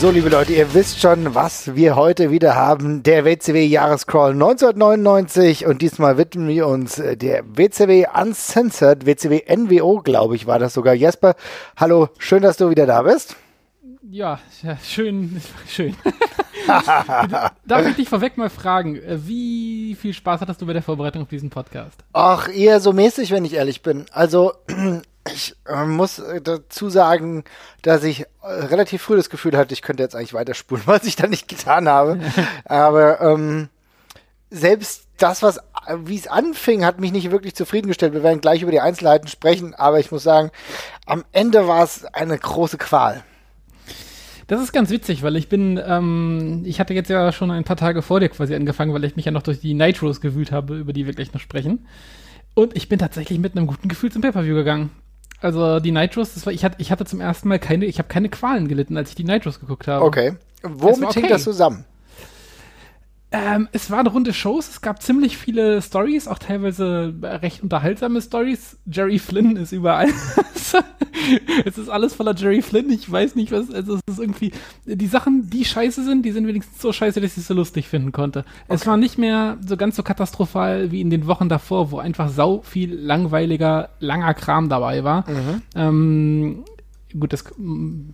So, liebe Leute, ihr wisst schon, was wir heute wieder haben. Der WCW Jahrescrawl 1999 und diesmal widmen wir uns äh, der WCW Uncensored, WCW NWO, glaube ich, war das sogar. Jesper, hallo, schön, dass du wieder da bist. Ja, ja schön, schön. Darf ich dich vorweg mal fragen, äh, wie viel Spaß hattest du bei der Vorbereitung auf diesen Podcast? Ach, eher so mäßig, wenn ich ehrlich bin. Also, ich äh, muss dazu sagen, dass ich äh, relativ früh das Gefühl hatte, ich könnte jetzt eigentlich weiterspulen, was ich da nicht getan habe. Aber ähm, selbst das, was wie es anfing, hat mich nicht wirklich zufriedengestellt. Wir werden gleich über die Einzelheiten sprechen, aber ich muss sagen, am Ende war es eine große Qual. Das ist ganz witzig, weil ich bin, ähm, ich hatte jetzt ja schon ein paar Tage vor dir quasi angefangen, weil ich mich ja noch durch die Nitros gewühlt habe, über die wir gleich noch sprechen. Und ich bin tatsächlich mit einem guten Gefühl zum Pay-Per-View gegangen. Also die Nitros, das war, ich hatte, ich hatte zum ersten Mal keine, ich habe keine Qualen gelitten, als ich die Nitros geguckt habe. Okay. Womit okay. hängt das zusammen? Ähm, es waren runde Shows, es gab ziemlich viele Stories, auch teilweise recht unterhaltsame Stories. Jerry Flynn ist überall. es ist alles voller Jerry Flynn. Ich weiß nicht, was. Also es ist irgendwie. Die Sachen, die scheiße sind, die sind wenigstens so scheiße, dass ich es so lustig finden konnte. Okay. Es war nicht mehr so ganz so katastrophal wie in den Wochen davor, wo einfach sau viel langweiliger, langer Kram dabei war. Mhm. Ähm, gut, das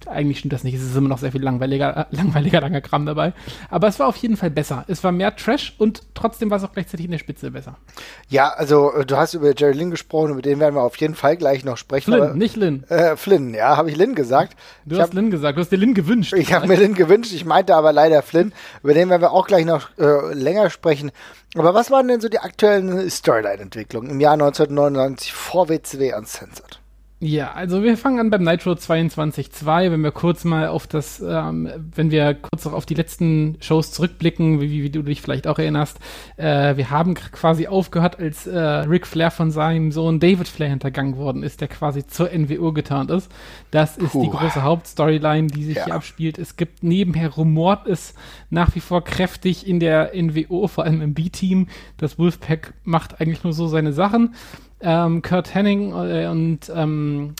eigentlich stimmt das nicht. Es ist immer noch sehr viel langweiliger, langweiliger langer Kram dabei. Aber es war auf jeden Fall besser. Es war mehr Trash und trotzdem war es auch gleichzeitig in der Spitze besser. Ja, also äh, du hast über Jerry Lynn gesprochen, über den werden wir auf jeden Fall gleich noch sprechen. Flynn, aber, nicht Lynn. Äh, Flynn, ja, habe ich Lynn gesagt. Du ich hast hab, Lynn gesagt, du hast dir Lynn gewünscht. Ich habe mir Lynn gewünscht, ich meinte aber leider Flynn. Über den werden wir auch gleich noch äh, länger sprechen. Aber was waren denn so die aktuellen Storyline-Entwicklungen im Jahr 1999 vor WCW Uncensored? Ja, also wir fangen an beim Nitro 22.2, wenn wir kurz mal auf das, ähm, wenn wir kurz auch auf die letzten Shows zurückblicken, wie, wie du dich vielleicht auch erinnerst. Äh, wir haben quasi aufgehört, als äh, Ric Flair von seinem Sohn David Flair hintergangen worden ist, der quasi zur NWO getarnt ist. Das ist Puh. die große Hauptstoryline, die sich ja. hier abspielt. Es gibt nebenher rumort es nach wie vor kräftig in der NWO, vor allem im B-Team. Das Wolfpack macht eigentlich nur so seine Sachen. Ähm, Kurt Henning äh, und ähm,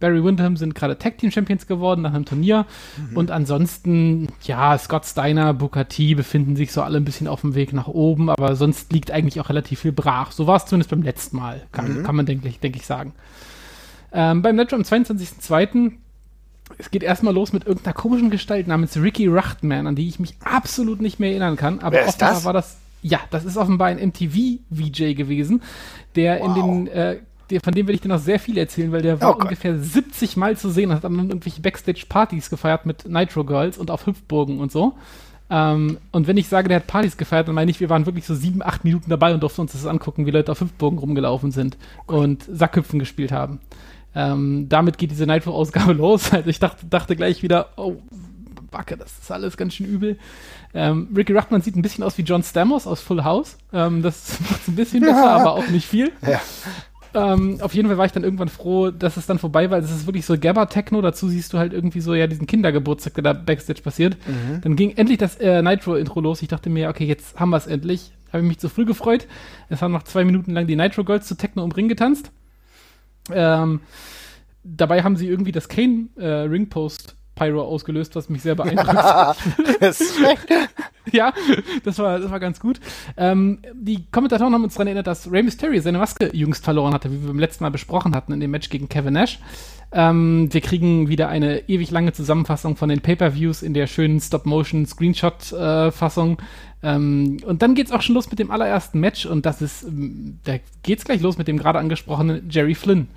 Barry Windham sind gerade Tag Team Champions geworden nach einem Turnier. Mhm. Und ansonsten, ja, Scott Steiner, Booker T befinden sich so alle ein bisschen auf dem Weg nach oben, aber sonst liegt eigentlich auch relativ viel brach. So war es zumindest beim letzten Mal, kann, mhm. kann man, denke ich, denk ich, sagen. Ähm, beim Netto am 22.02. Es geht erstmal los mit irgendeiner komischen Gestalt namens Ricky Rachtman, an die ich mich absolut nicht mehr erinnern kann. Aber Wer ist das? war das ja, das ist offenbar ein MTV-VJ gewesen, der wow. in den, äh, von dem will ich dir noch sehr viel erzählen, weil der war oh ungefähr 70 Mal zu sehen und hat dann irgendwelche Backstage-Partys gefeiert mit Nitro Girls und auf Hüpfburgen und so. Ähm, und wenn ich sage, der hat Partys gefeiert, dann meine ich, wir waren wirklich so sieben, acht Minuten dabei und durften uns das angucken, wie Leute auf Hüpfburgen rumgelaufen sind und Sackhüpfen gespielt haben. Ähm, damit geht diese Nitro-Ausgabe los. Also ich dachte, dachte gleich wieder, oh, Backe, das ist alles ganz schön übel. Ähm, Ricky Ruchtman sieht ein bisschen aus wie John Stamos aus Full House. Ähm, das macht ein bisschen besser, ja. aber auch nicht viel. Ja. Ähm, auf jeden Fall war ich dann irgendwann froh, dass es dann vorbei war. Es ist wirklich so Gabba-Techno. Dazu siehst du halt irgendwie so ja diesen Kindergeburtstag, der da Backstage passiert. Mhm. Dann ging endlich das äh, Nitro-Intro los. Ich dachte mir, okay, jetzt haben wir es endlich. Habe ich mich zu früh gefreut. Es haben noch zwei Minuten lang die Nitro Girls zu Techno um Ring getanzt. Ähm, dabei haben sie irgendwie das Kane äh, Ringpost Pyro ausgelöst, was mich sehr beeindruckt hat. ja, das war, das war ganz gut. Ähm, die Kommentatoren haben uns daran erinnert, dass Rey Mysterio seine Maske jüngst verloren hatte, wie wir beim letzten Mal besprochen hatten in dem Match gegen Kevin Nash. Ähm, wir kriegen wieder eine ewig lange Zusammenfassung von den Pay-Per-Views in der schönen Stop-Motion-Screenshot-Fassung. Ähm, und dann geht's auch schon los mit dem allerersten Match und das ist, ähm, da geht's gleich los mit dem gerade angesprochenen Jerry Flynn.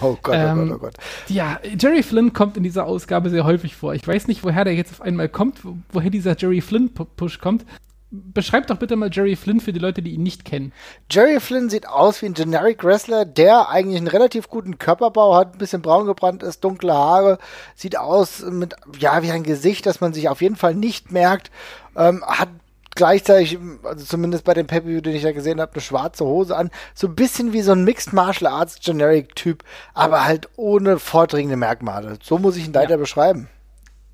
Oh Gott, ähm, oh Gott, oh Gott. Ja, Jerry Flynn kommt in dieser Ausgabe sehr häufig vor. Ich weiß nicht, woher der jetzt auf einmal kommt, woher dieser Jerry Flynn-Push kommt, beschreib doch bitte mal Jerry Flynn für die Leute, die ihn nicht kennen. Jerry Flynn sieht aus wie ein Generic Wrestler, der eigentlich einen relativ guten Körperbau hat, ein bisschen braun gebrannt ist, dunkle Haare, sieht aus mit, ja, wie ein Gesicht, das man sich auf jeden Fall nicht merkt, ähm, hat gleichzeitig, also zumindest bei dem pay den ich da gesehen habe, eine schwarze Hose an. So ein bisschen wie so ein Mixed Martial Arts Generic Typ, aber halt ohne vordringende Merkmale. So muss ich ihn leider ja. beschreiben.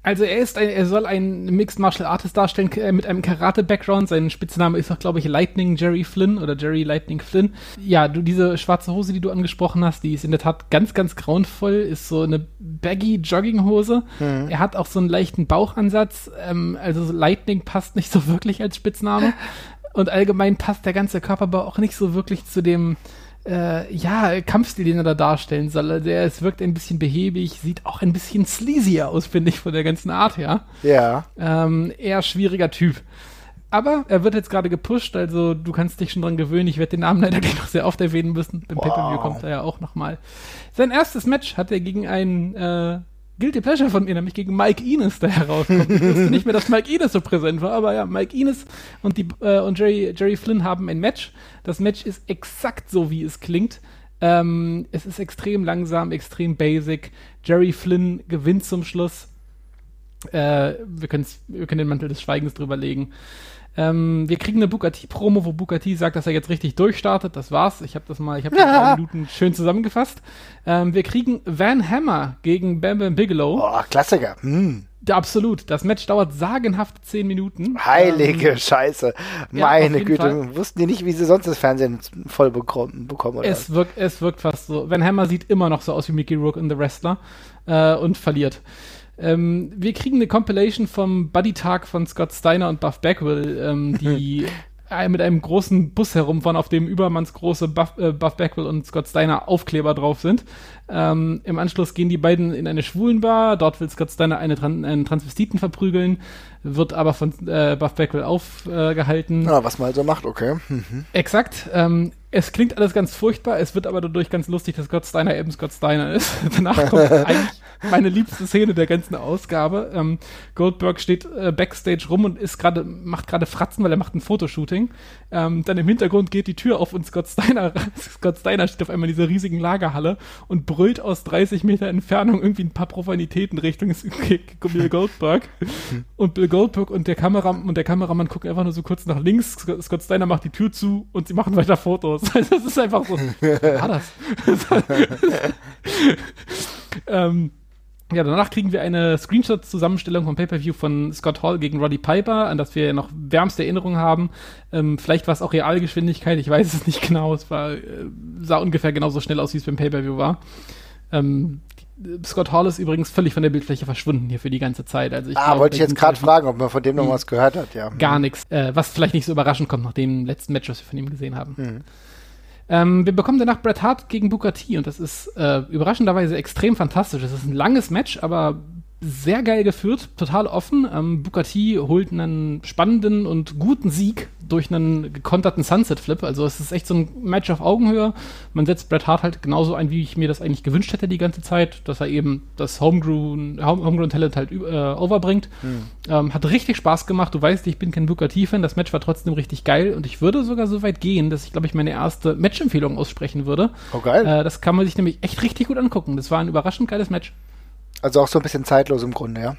Also er ist ein, er soll einen Mixed Martial Artist darstellen äh, mit einem Karate-Background. Sein Spitzname ist auch, glaube ich, Lightning Jerry Flynn oder Jerry Lightning Flynn. Ja, du, diese schwarze Hose, die du angesprochen hast, die ist in der Tat ganz, ganz grauenvoll. Ist so eine baggy Jogginghose. Mhm. Er hat auch so einen leichten Bauchansatz. Ähm, also Lightning passt nicht so wirklich als Spitzname. Und allgemein passt der ganze Körperbau auch nicht so wirklich zu dem äh, ja, Kampfstil, den er da darstellen soll. Der es wirkt ein bisschen behäbig, sieht auch ein bisschen sleazier aus, finde ich, von der ganzen Art her. Ja. Ähm, eher schwieriger Typ. Aber er wird jetzt gerade gepusht, also du kannst dich schon dran gewöhnen. Ich werde den Namen leider gleich noch sehr oft erwähnen müssen. Beim wow. Pay-Per-View kommt er ja auch nochmal. Sein erstes Match hat er gegen einen äh, Guilty Pleasure von mir, nämlich gegen Mike Ines, der herauskommt. Ich wusste nicht mehr, dass Mike Ines so präsent war, aber ja, Mike Ines und, die, äh, und Jerry, Jerry Flynn haben ein Match. Das Match ist exakt so, wie es klingt. Ähm, es ist extrem langsam, extrem basic. Jerry Flynn gewinnt zum Schluss. Äh, wir, wir können den Mantel des Schweigens drüber legen. Ähm, wir kriegen eine Bugatti-Promo, wo Bugatti sagt, dass er jetzt richtig durchstartet. Das war's. Ich habe das mal, ich habe ja. ein Minuten schön zusammengefasst. Ähm, wir kriegen Van Hammer gegen Bam Bam Bigelow. Oh, Klassiker. Hm. Absolut. Das Match dauert sagenhaft zehn Minuten. Heilige ähm, Scheiße. Meine ja, Güte. Fall. Wussten die nicht, wie sie sonst das Fernsehen voll bekommen, bekommen oder? Es wirkt, es wirkt fast so. Van Hammer sieht immer noch so aus wie Mickey Rourke in The Wrestler äh, und verliert. Ähm, wir kriegen eine Compilation vom Buddy-Tag von Scott Steiner und Buff Bagwell, ähm, die mit einem großen Bus herumfahren, auf dem übermannsgroße Buff, äh, Buff Bagwell und Scott Steiner Aufkleber drauf sind. Ähm, Im Anschluss gehen die beiden in eine Schwulenbar. Dort will Scott Steiner eine Tran einen Transvestiten verprügeln, wird aber von äh, Buff Bagwell aufgehalten. Äh, ja, was man also macht, okay. Mhm. Exakt. Ähm, es klingt alles ganz furchtbar, es wird aber dadurch ganz lustig, dass Scott Steiner eben Scott Steiner ist. Danach kommt eigentlich meine liebste Szene der ganzen Ausgabe. Ähm, Goldberg steht äh, backstage rum und ist gerade, macht gerade Fratzen, weil er macht ein Fotoshooting. Ähm, dann im Hintergrund geht die Tür auf und Scott Steiner, Scott Steiner steht auf einmal in dieser riesigen Lagerhalle und brüllt aus 30 Meter Entfernung irgendwie ein paar Profanitäten Richtung Bill Goldberg. und Bill Goldberg und der Kamera und der Kameramann gucken einfach nur so kurz nach links. Scott Steiner macht die Tür zu und sie machen weiter Fotos. Also das ist einfach so. war das? ähm, ja, danach kriegen wir eine Screenshot-Zusammenstellung vom Pay-Per-View von Scott Hall gegen Roddy Piper, an das wir noch wärmste Erinnerungen haben. Ähm, vielleicht war es auch Realgeschwindigkeit, ich weiß es nicht genau. Es war, äh, sah ungefähr genauso schnell aus, wie es beim Pay-Per-View war. Ähm, Scott Hall ist übrigens völlig von der Bildfläche verschwunden hier für die ganze Zeit. Also ich ah, glaub, wollte ich jetzt gerade fragen, ob man von dem noch was gehört hat, ja. Gar nichts. Äh, was vielleicht nicht so überraschend kommt nach dem letzten Match, was wir von ihm gesehen haben. Mhm. Ähm, wir bekommen danach Bret Hart gegen Booker T und das ist äh, überraschenderweise extrem fantastisch. Es ist ein langes Match, aber sehr geil geführt, total offen. Ähm, Booker T holt einen spannenden und guten Sieg durch einen gekonterten Sunset Flip. Also es ist echt so ein Match auf Augenhöhe. Man setzt Bret Hart halt genauso ein, wie ich mir das eigentlich gewünscht hätte die ganze Zeit, dass er eben das Homegrown, Homegrown Talent halt äh, overbringt. Mhm. Ähm, hat richtig Spaß gemacht. Du weißt, ich bin kein Booker T-Fan. Das Match war trotzdem richtig geil und ich würde sogar so weit gehen, dass ich, glaube ich, meine erste Match-Empfehlung aussprechen würde. Oh, geil. Äh, das kann man sich nämlich echt richtig gut angucken. Das war ein überraschend geiles Match. Also auch so ein bisschen zeitlos im Grunde, ja.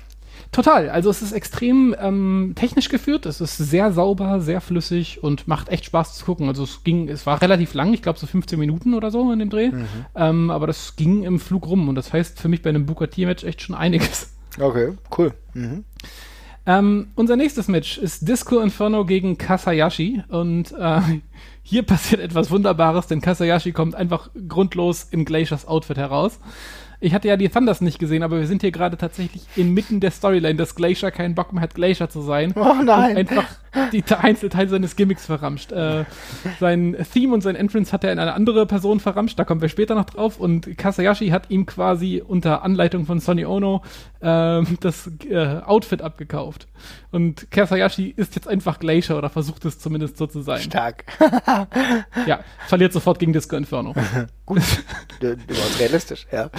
Total. Also es ist extrem ähm, technisch geführt. Es ist sehr sauber, sehr flüssig und macht echt Spaß zu gucken. Also es ging, es war relativ lang, ich glaube so 15 Minuten oder so in dem Dreh. Mhm. Ähm, aber das ging im Flug rum und das heißt für mich bei einem Booker T-Match echt schon einiges. Okay, cool. Mhm. Ähm, unser nächstes Match ist Disco Inferno gegen Kasayashi und äh, hier passiert etwas Wunderbares, denn Kasayashi kommt einfach grundlos im Glaciers Outfit heraus. Ich hatte ja die Thunders nicht gesehen, aber wir sind hier gerade tatsächlich inmitten der Storyline, dass Glacier keinen Bock mehr hat, Glacier zu sein. Oh nein. Und einfach die Einzelteile seines Gimmicks verramscht. Äh, sein Theme und sein Entrance hat er in eine andere Person verramscht, da kommen wir später noch drauf. Und Kasayashi hat ihm quasi unter Anleitung von Sonny Ono äh, das äh, Outfit abgekauft. Und Kasayashi ist jetzt einfach Glacier oder versucht es zumindest so zu sein. Stark. ja, verliert sofort gegen Disco Inferno. Gut. Überaus realistisch, ja.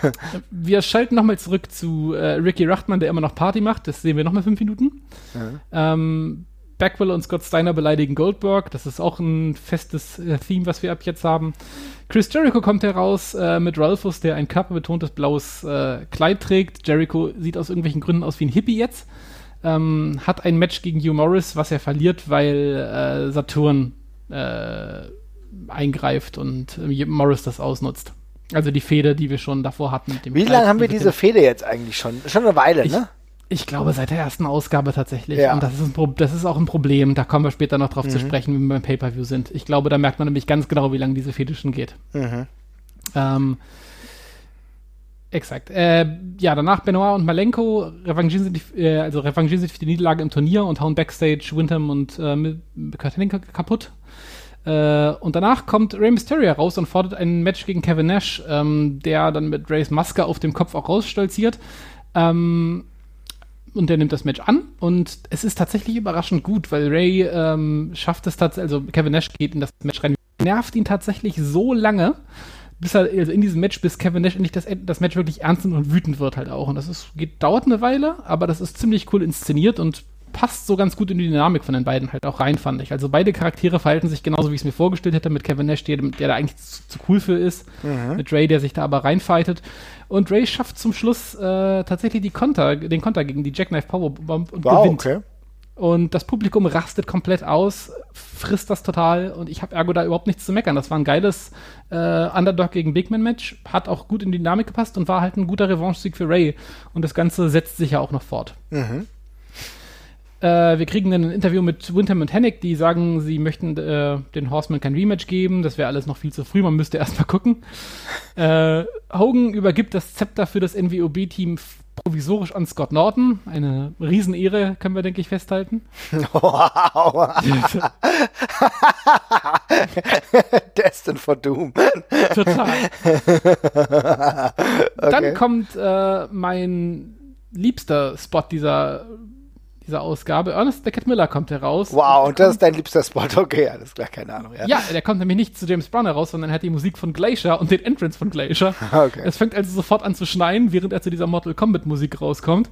wir schalten nochmal zurück zu äh, Ricky Rachtmann, der immer noch Party macht. Das sehen wir nochmal fünf Minuten. Mhm. Ähm, Backwell und Scott Steiner beleidigen Goldberg. Das ist auch ein festes äh, Theme, was wir ab jetzt haben. Chris Jericho kommt heraus äh, mit Ralphus, der ein körperbetontes blaues äh, Kleid trägt. Jericho sieht aus irgendwelchen Gründen aus wie ein Hippie jetzt. Ähm, hat ein Match gegen Hugh Morris, was er verliert, weil äh, Saturn äh, eingreift und äh, Morris das ausnutzt. Also die Fehde, die wir schon davor hatten. Wie lange haben wir diese Fehde jetzt eigentlich schon? Schon eine Weile, ich, ne? Ich glaube, seit der ersten Ausgabe tatsächlich. Ja. Und das ist, ein das ist auch ein Problem. Da kommen wir später noch drauf mhm. zu sprechen, wenn wir beim Pay-Per-View sind. Ich glaube, da merkt man nämlich ganz genau, wie lange diese Fehde schon geht. Mhm. Ähm, exakt. Äh, ja, danach Benoit und Malenko revanchieren sich, äh, also revanchieren sich für die Niederlage im Turnier und hauen Backstage Windham und äh, Kurt Hennig kaputt. Äh, und danach kommt Rey Mysterio raus und fordert ein Match gegen Kevin Nash, ähm, der dann mit Rays Maske auf dem Kopf auch rausstolziert. Ähm, und der nimmt das Match an und es ist tatsächlich überraschend gut, weil Ray ähm, schafft es tatsächlich, also Kevin Nash geht in das Match rein, nervt ihn tatsächlich so lange, bis er, also in diesem Match, bis Kevin Nash endlich das, das Match wirklich ernst nimmt und wütend wird halt auch. Und das ist, geht, dauert eine Weile, aber das ist ziemlich cool inszeniert und passt so ganz gut in die Dynamik von den beiden halt auch rein, fand ich. Also beide Charaktere verhalten sich genauso, wie ich es mir vorgestellt hätte, mit Kevin Nash, der, der da eigentlich zu, zu cool für ist, mhm. mit Ray, der sich da aber reinfightet. Und Ray schafft zum Schluss äh, tatsächlich die Konter, den Konter gegen die Jackknife Powerbomb und wow, gewinnt. Okay. Und das Publikum rastet komplett aus, frisst das total und ich habe ergo da überhaupt nichts zu meckern. Das war ein geiles äh, Underdog gegen Big Man Match, hat auch gut in die Dynamik gepasst und war halt ein guter Revanche-Sieg für Ray. Und das Ganze setzt sich ja auch noch fort. Mhm. Äh, wir kriegen dann ein Interview mit Windham und Hennig, die sagen, sie möchten äh, den Horseman kein Rematch geben. Das wäre alles noch viel zu früh, man müsste erst mal gucken. Äh, Hogan übergibt das Zepter für das NWOB-Team provisorisch an Scott Norton. Eine Riesenehre, können wir, denke ich, festhalten. Wow. Destined for Doom. Total. okay. Dann kommt äh, mein liebster Spot dieser dieser Ausgabe. Ernest Beckett Miller kommt heraus. Wow, und das ist dein liebster Spot. Okay, alles klar, keine Ahnung. Ja. ja, der kommt nämlich nicht zu James Brown heraus, sondern er hat die Musik von Glacier und den Entrance von Glacier. Okay. Es fängt also sofort an zu schneien, während er zu dieser Mortal Kombat Musik rauskommt.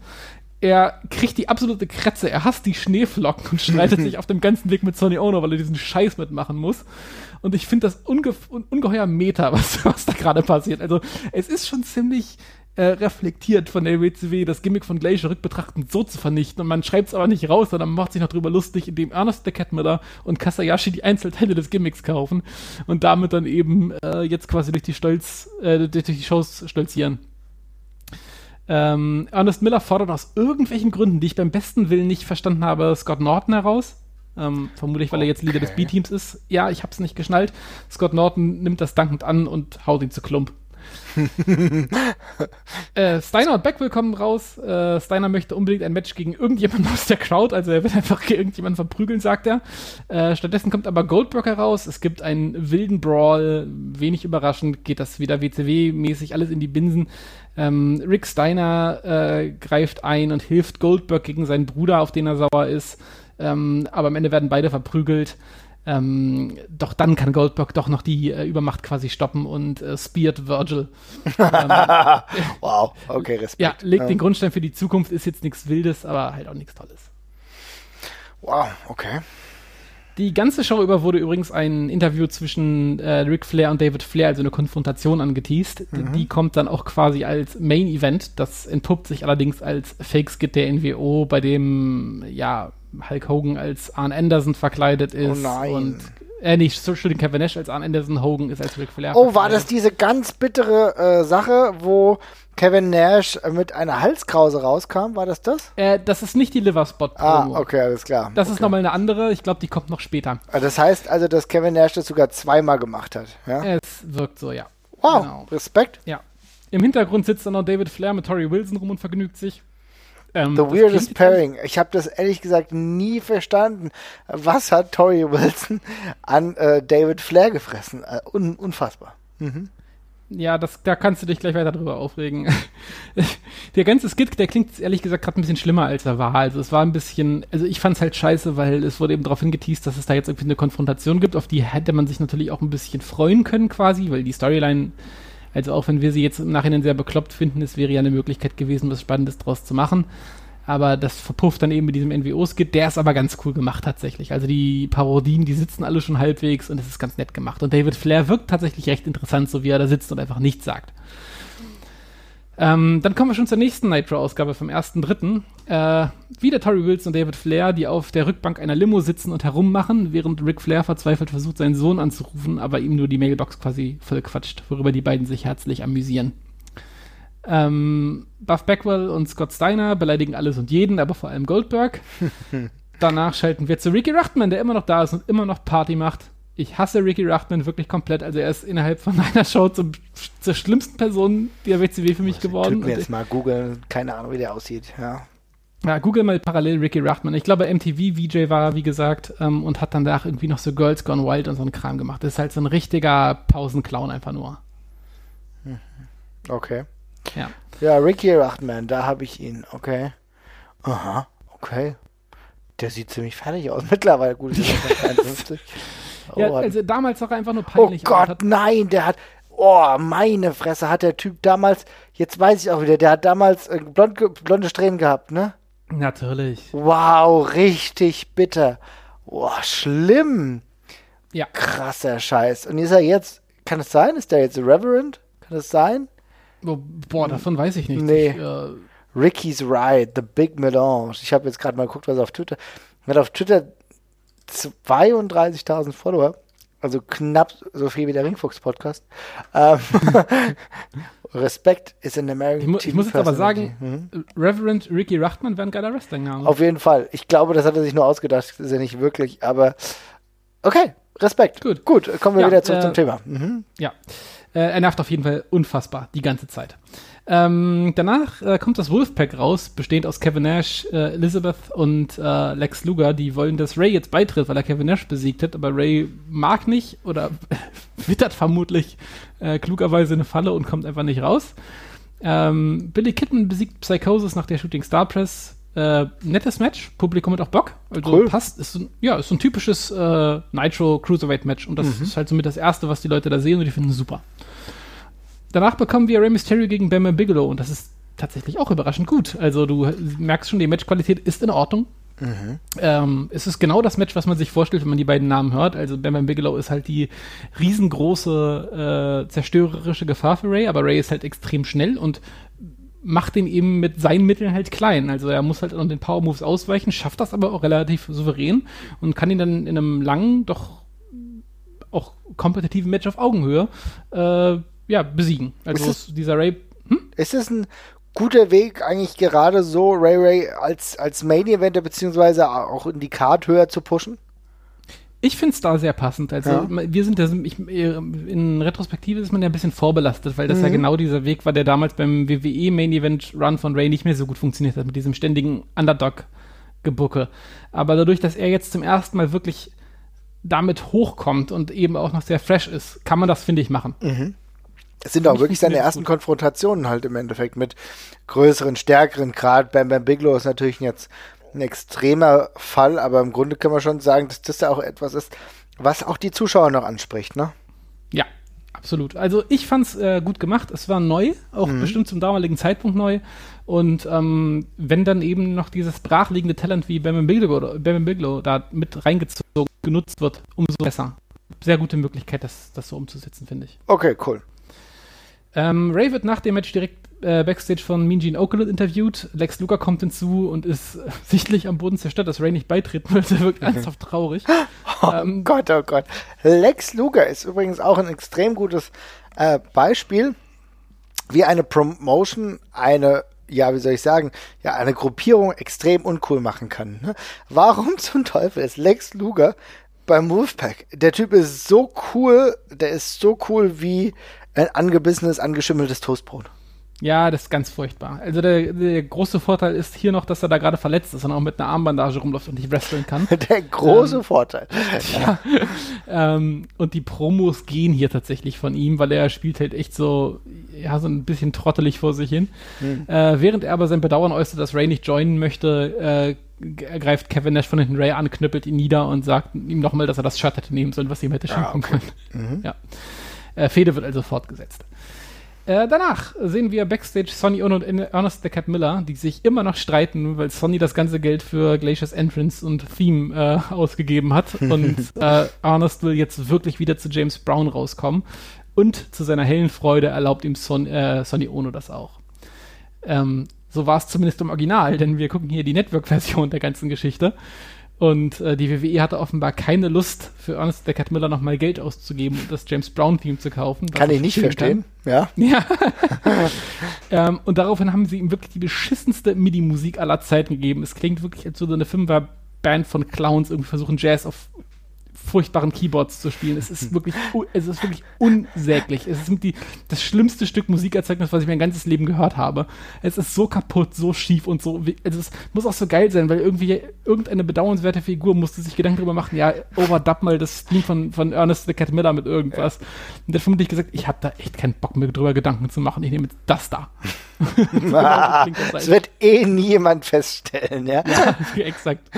Er kriegt die absolute Kretze, er hasst die Schneeflocken und streitet sich auf dem ganzen Weg mit Sonny Ono, weil er diesen Scheiß mitmachen muss. Und ich finde das unge ungeheuer Meta, was, was da gerade passiert. Also es ist schon ziemlich äh, reflektiert von der WCW, das Gimmick von Glacier rückbetrachtend so zu vernichten. Und man schreibt es aber nicht raus, sondern man macht sich noch drüber lustig, indem Ernest der Catmiller und Kasayashi die Einzelteile des Gimmicks kaufen und damit dann eben äh, jetzt quasi durch die Stolz, äh, durch die Shows stolzieren. Ähm, Ernest Miller fordert aus irgendwelchen Gründen, die ich beim besten Willen nicht verstanden habe, Scott Norton heraus. Ähm, vermutlich, weil er jetzt Leader des B-Teams ist. Ja, ich hab's nicht geschnallt. Scott Norton nimmt das dankend an und haut ihn zu Klump. äh, Steiner und Beckwell kommen raus. Äh, Steiner möchte unbedingt ein Match gegen irgendjemanden aus der Crowd, also er will einfach irgendjemanden verprügeln, sagt er. Äh, stattdessen kommt aber Goldberg heraus. Es gibt einen wilden Brawl. Wenig überraschend geht das wieder WCW-mäßig alles in die Binsen. Ähm, Rick Steiner äh, greift ein und hilft Goldberg gegen seinen Bruder, auf den er sauer ist. Ähm, aber am Ende werden beide verprügelt. Ähm, doch dann kann Goldberg doch noch die äh, Übermacht quasi stoppen und äh, speart Virgil. ähm, wow, okay, Respekt. Ja, legt den Grundstein für die Zukunft, ist jetzt nichts Wildes, aber halt auch nichts Tolles. Wow, okay. Die ganze Show über wurde übrigens ein Interview zwischen äh, Ric Flair und David Flair, also eine Konfrontation angeteased. Mhm. Die kommt dann auch quasi als Main Event. Das entpuppt sich allerdings als Fake-Skit der NWO, bei dem, ja, Hulk Hogan als Arn Anderson verkleidet ist. Oh nein. Und äh, nicht, Entschuldigung, Kevin Nash als Arn Anderson, Hogan ist als Ric Flair. Oh, war das diese ganz bittere äh, Sache, wo Kevin Nash mit einer Halskrause rauskam? War das das? Äh, das ist nicht die Liverspot. Ah, okay, alles klar. Das okay. ist nochmal eine andere. Ich glaube, die kommt noch später. Ah, das heißt also, dass Kevin Nash das sogar zweimal gemacht hat. Ja? Es wirkt so, ja. Wow, genau. Respekt. Ja. Im Hintergrund sitzt dann noch David Flair mit Tori Wilson rum und vergnügt sich. Ähm, The weirdest pairing. Ich habe das ehrlich gesagt nie verstanden. Was hat Tori Wilson an äh, David Flair gefressen? Äh, un unfassbar. Mhm. Ja, das, da kannst du dich gleich weiter drüber aufregen. der ganze Skit, der klingt ehrlich gesagt gerade ein bisschen schlimmer, als er war. Also es war ein bisschen, also ich fand es halt scheiße, weil es wurde eben darauf hingeteased, dass es da jetzt irgendwie eine Konfrontation gibt, auf die hätte man sich natürlich auch ein bisschen freuen können quasi, weil die Storyline also auch wenn wir sie jetzt im Nachhinein sehr bekloppt finden, es wäre ja eine Möglichkeit gewesen, was Spannendes draus zu machen. Aber das verpufft dann eben mit diesem NWO-Skit. Der ist aber ganz cool gemacht tatsächlich. Also die Parodien, die sitzen alle schon halbwegs und es ist ganz nett gemacht. Und David Flair wirkt tatsächlich recht interessant, so wie er da sitzt und einfach nichts sagt. Ähm, dann kommen wir schon zur nächsten Nitro-Ausgabe vom 1.3. Äh, wieder Tori Wilson und David Flair, die auf der Rückbank einer Limo sitzen und herummachen, während Ric Flair verzweifelt versucht, seinen Sohn anzurufen, aber ihm nur die Mailbox quasi voll quatscht, worüber die beiden sich herzlich amüsieren. Ähm, Buff Backwell und Scott Steiner beleidigen alles und jeden, aber vor allem Goldberg. Danach schalten wir zu Ricky Rachtman, der immer noch da ist und immer noch Party macht ich hasse Ricky Ruffman wirklich komplett. Also er ist innerhalb von meiner Show zum, zur schlimmsten Person der WCW für mich also, geworden. Typ mir jetzt mal googeln, keine Ahnung, wie der aussieht, ja. Ja, google mal parallel Ricky Ruffman. Ich glaube, MTV-VJ war wie gesagt, ähm, und hat dann danach irgendwie noch so Girls Gone Wild und so einen Kram gemacht. Das ist halt so ein richtiger Pausenclown einfach nur. Mhm. Okay. Ja. Ja, Ricky Ruffman, da habe ich ihn, okay. Aha, okay. Der sieht ziemlich fertig aus mittlerweile. Gut, ist 53. Ja, oh, also damals war er einfach nur oh peinlich. Oh Gott, nein, der hat. Oh, meine Fresse, hat der Typ damals, jetzt weiß ich auch wieder, der hat damals äh, blond, blonde Strähnen gehabt, ne? Natürlich. Wow, richtig bitter. Oh, schlimm. Ja. Krasser Scheiß. Und ist er jetzt, kann es sein? Ist der jetzt Reverend? Kann es sein? Oh, boah, hm. davon weiß ich nicht. Nee. Ich, äh Ricky's Ride, The Big Melange. Ich habe jetzt gerade mal geguckt, was auf Twitter. Hat auf Twitter 32.000 Follower. Also knapp so viel wie der Ringfuchs-Podcast. Ähm, Respekt ist in American ich, mu ich muss jetzt aber sagen, mhm. Reverend Ricky Rachtman wäre ein geiler Wrestling-Name. Auf jeden Fall. Ich glaube, das hat er sich nur ausgedacht. Das ist ja nicht wirklich, aber okay, Respekt. Gut. Gut, kommen wir Ja, wieder zurück äh, zum Thema. Mhm. Ja. Äh, er nervt auf jeden Fall unfassbar, die ganze Zeit. Ähm, danach äh, kommt das Wolfpack raus, bestehend aus Kevin Nash, äh, Elizabeth und äh, Lex Luger. Die wollen, dass Ray jetzt beitritt, weil er Kevin Nash besiegt hat, aber Ray mag nicht oder wittert vermutlich äh, klugerweise eine Falle und kommt einfach nicht raus. Ähm, Billy Kidman besiegt Psychosis nach der Shooting Star Press. Äh, nettes Match, Publikum hat auch Bock. Also Cool. passt, ist ein- ja, ist so ein typisches äh, Nitro Cruiserweight Match und das ist halt somit das erste, was die Leute da sehen und die finden es super. Danach bekommen wir Rey Mysterio gegen Bam Bigelow und das ist tatsächlich auch überraschend gut. Also du merkst schon, die Matchqualität ist in Ordnung. Ähm, es ist genau das Match, was man sich vorstellt, wenn man die beiden Namen hört. Also Bam Bam Bigelow ist halt die riesengroße äh, zerstörerische Gefahr für Ray, aber Ray ist halt extrem schnell und macht den eben mit seinen Mitteln halt klein. Also er muss halt an den Power Moves ausweichen, schafft das aber auch relativ souverän und kann ihn dann in einem langen, doch auch kompetitiven Match auf Augenhöhe äh, ja, besiegen. Also Ist es- dieser Ray Ist es ein guter Weg, eigentlich gerade so Ray Ray als, als Main Eventer beziehungsweise auch in die Card höher zu pushen? Ich finde es da sehr passend. Also Ja. wir sind da, ich, in Retrospektive ist man ja ein bisschen vorbelastet, weil das Mhm. ja genau dieser Weg war, der damals beim WWE Main Event Run von Ray nicht mehr so gut funktioniert hat, mit diesem ständigen Underdog-Gebucke. Aber dadurch, dass er jetzt zum ersten Mal wirklich damit hochkommt und eben auch noch sehr fresh ist, kann man das, finde ich, machen. Es sind auch Ich wirklich seine ersten. Konfrontationen halt im Endeffekt mit größeren, stärkeren. Gerade Bam Bam Bigelow ist natürlich jetzt ein extremer Fall, aber im Grunde kann man schon sagen, dass das ja auch etwas ist, was auch die Zuschauer noch anspricht, ne? Ja, absolut. Also ich fand's äh, gut gemacht. Es war neu, auch bestimmt zum damaligen Zeitpunkt neu. Und ähm, wenn dann eben noch dieses brachliegende Talent wie Bam Bam Bigelow, Bam Bigelow da mit reingezogen, genutzt wird, umso besser. Sehr gute Möglichkeit, das, das so umzusetzen, finde ich. Okay, cool. Ähm, Ray wird nach dem Match direkt äh, Backstage von Mean Gene Okerlund interviewt. Lex Luger kommt hinzu und ist sichtlich am Boden zerstört, dass Ray nicht beitreten will. Er wirkt ernsthaft traurig. ähm, Gott, oh Gott. Lex Luger ist übrigens auch ein extrem gutes äh, Beispiel, wie eine Promotion eine, ja, wie soll ich sagen, ja, eine Gruppierung extrem uncool machen kann. Ne? Warum zum Teufel ist Lex Luger beim Wolfpack? Der Typ ist so cool, der ist so cool wie angebissenes, angeschimmeltes Toastbrot. Ja, das ist ganz furchtbar. Also der, der große Vorteil ist hier noch, dass er da gerade verletzt ist und auch mit einer Armbandage rumläuft und nicht wresteln kann. Der große Vorteil. ähm, und die Promos gehen hier tatsächlich von ihm, weil er spielt halt echt so, ja, so ein bisschen trottelig vor sich hin. Äh, während er aber sein Bedauern äußert, dass Ray nicht joinen möchte, äh, greift Kevin Nash von hinten Ray an, knüppelt ihn nieder und sagt ihm nochmal, dass er das Shirt hätte nehmen sollen, was ihm hätte schenken können. Ja. Äh, Fehde wird also fortgesetzt. Äh, danach sehen wir Backstage Sonny Ono und Ernest the Cat Miller, die sich immer noch streiten, weil Sonny das ganze Geld für Glaciers Entrance und Theme äh, ausgegeben hat. und äh, Ernest will jetzt wirklich wieder zu James Brown rauskommen. Und zu seiner hellen Freude erlaubt ihm Son äh, Sonny Ono das auch. Ähm, so war es zumindest im Original, denn wir gucken hier die Network-Version der ganzen Geschichte. Und äh, die WWE hatte offenbar keine Lust, für Ernest Deckard Miller nochmal Geld auszugeben und das James Brown-Theme zu kaufen. Kann ich nicht verstehen, kann. ja. Ja. ähm, und daraufhin haben sie ihm wirklich die beschissenste MIDI-Musik aller Zeiten gegeben. Es klingt wirklich, als würde eine Fünfer-Band von Clowns irgendwie versuchen, Jazz auf furchtbaren Keyboards zu spielen. Es ist wirklich, es ist wirklich unsäglich. Es ist die, das schlimmste Stück Musikerzeugnis, was ich mein ganzes Leben gehört habe. Es ist so kaputt, so schief und so. Also es muss auch so geil sein, weil irgendwie irgendeine bedauernswerte Figur musste sich Gedanken darüber machen, ja, overdub mal das Theme von, von Ernest the Cat Miller mit irgendwas. Ja. Und der hat vermutlich gesagt, ich habe da echt keinen Bock mehr drüber Gedanken zu machen. Ich nehme jetzt das da. das wird eh niemand feststellen, ja. Ja, exakt.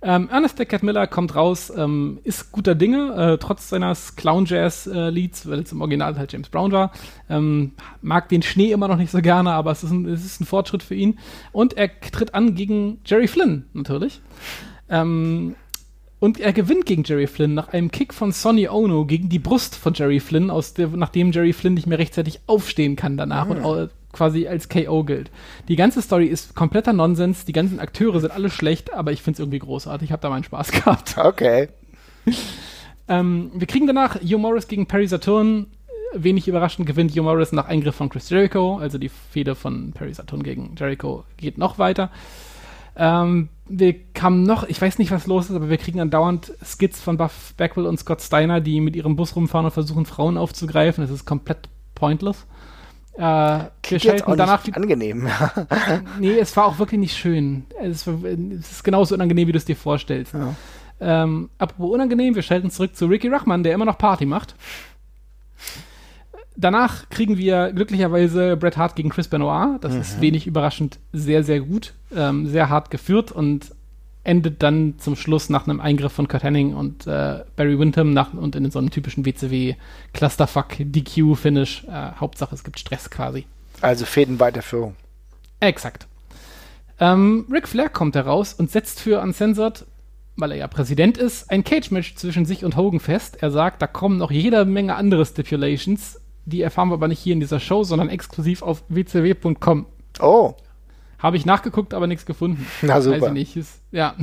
Ähm, Ernest Cat Miller kommt raus, ähm, ist guter Dinge, äh, trotz seines Clown-Jazz-Leads, äh, weil es im Original halt James Brown war. Ähm, mag den Schnee immer noch nicht so gerne, aber es ist, ein, es ist ein Fortschritt für ihn. Und er tritt an gegen Jerry Flynn, natürlich. Ähm, und er gewinnt gegen Jerry Flynn nach einem Kick von Sonny Ono gegen die Brust von Jerry Flynn, aus der, nachdem Jerry Flynn nicht mehr rechtzeitig aufstehen kann danach mhm. und quasi als KO gilt. Die ganze Story ist kompletter Nonsens, die ganzen Akteure sind alle schlecht, aber ich finde es irgendwie großartig. Ich habe da meinen Spaß gehabt. Okay. ähm, wir kriegen danach Hugh Morris gegen Perry Saturn. Wenig überraschend gewinnt Hugh Morris nach Eingriff von Chris Jericho. Also die Fehde von Perry Saturn gegen Jericho geht noch weiter. Ähm, wir kamen noch, ich weiß nicht, was los ist, aber wir kriegen andauernd Skits von Buff Backwell und Scott Steiner, die mit ihrem Bus rumfahren und versuchen, Frauen aufzugreifen. Das ist komplett pointless. Äh, wir schalten danach nicht angenehm. nee, es war auch wirklich nicht schön. Es, war, es ist genauso unangenehm, wie du es dir vorstellst. Ja. Ähm, apropos unangenehm, wir schalten zurück zu Ricky Rachman, der immer noch Party macht. Danach kriegen wir glücklicherweise Bret Hart gegen Chris Benoit. Das mhm. ist wenig überraschend sehr, sehr gut. Ähm, sehr hart geführt und endet dann zum Schluss nach einem Eingriff von Kurt Henning und äh, Barry Windham nach, und in so einem typischen WCW Clusterfuck DQ Finish. Äh, Hauptsache es gibt Stress quasi. Also Fädenweiterführung. Exakt. Ähm, Ric Flair kommt heraus und setzt für Uncensored, weil er ja Präsident ist, ein Cage-Match zwischen sich und Hogan fest. Er sagt, da kommen noch jede Menge andere Stipulations. Die erfahren wir aber nicht hier in dieser Show, sondern exklusiv auf wcw.com. Oh. Habe ich nachgeguckt, aber nichts gefunden. Na super. Weiß ich nicht. Ist, ja.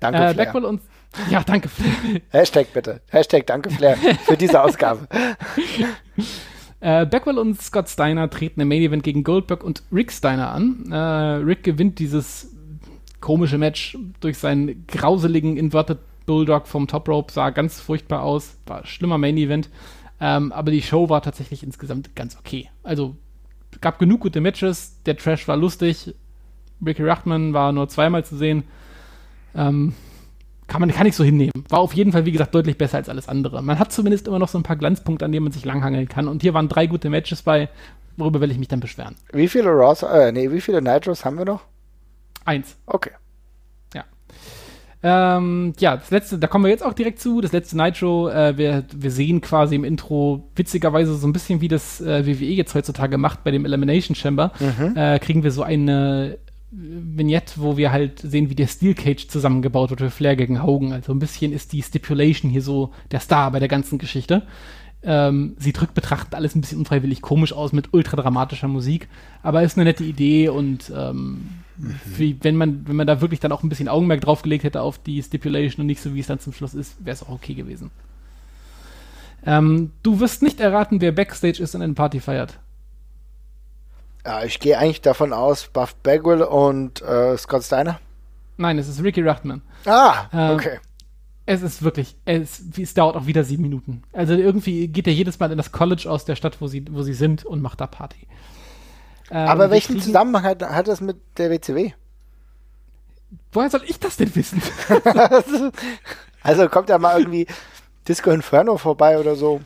Danke, äh, Flair. und ja, danke, Flair. Hashtag bitte. Hashtag danke, Flair, für diese Ausgabe. Äh, Backwell und Scott Steiner treten im Main Event gegen Goldberg und Rick Steiner an. Äh, Rick gewinnt dieses komische Match durch seinen grauseligen Inverted Bulldog vom Top Rope. Sah ganz furchtbar aus. War ein schlimmer Main Event. Ähm, aber die Show war tatsächlich insgesamt ganz okay. Also gab genug gute Matches. Der Trash war lustig. Ricky Ruchtman war nur zweimal zu sehen. Ähm, kann man kann ich so hinnehmen. War auf jeden Fall, wie gesagt, deutlich besser als alles andere. Man hat zumindest immer noch so ein paar Glanzpunkte, an denen man sich langhangeln kann. Und hier waren drei gute Matches bei. Worüber will ich mich dann beschweren? Wie viele Raws, äh, nee, wie viele Nitros haben wir noch? Eins. Okay. Ähm, ja, das letzte, da kommen wir jetzt auch direkt zu. Das letzte Nitro, äh, wir, wir sehen quasi im Intro witzigerweise so ein bisschen wie das äh, WWE jetzt heutzutage macht bei dem Elimination Chamber. Mhm. Äh, kriegen wir so eine Vignette, wo wir halt sehen, wie der Steel Cage zusammengebaut wird für Flair gegen Hogan. Also ein bisschen ist die Stipulation hier so der Star bei der ganzen Geschichte. Ähm, sie drückt betrachtend alles ein bisschen unfreiwillig komisch aus mit ultra dramatischer Musik, aber ist eine nette Idee und ähm, mhm. wie, wenn man wenn man da wirklich dann auch ein bisschen Augenmerk draufgelegt hätte auf die Stipulation und nicht so wie es dann zum Schluss ist, wäre es auch okay gewesen. Ähm, du wirst nicht erraten, wer Backstage ist und eine Party feiert. Ja, ich gehe eigentlich davon aus, Buff Bagwell und äh, Scott Steiner. Nein, es ist Ricky Ruchtman. Ah, ähm, okay. Es ist wirklich, es, es dauert auch wieder sieben Minuten. Also irgendwie geht er jedes Mal in das College aus der Stadt, wo sie, wo sie sind und macht da Party. Ähm, Aber welchen Zusammenhang hat, hat das mit der WCW? Woher soll ich das denn wissen? also kommt ja mal irgendwie Disco Inferno vorbei oder so.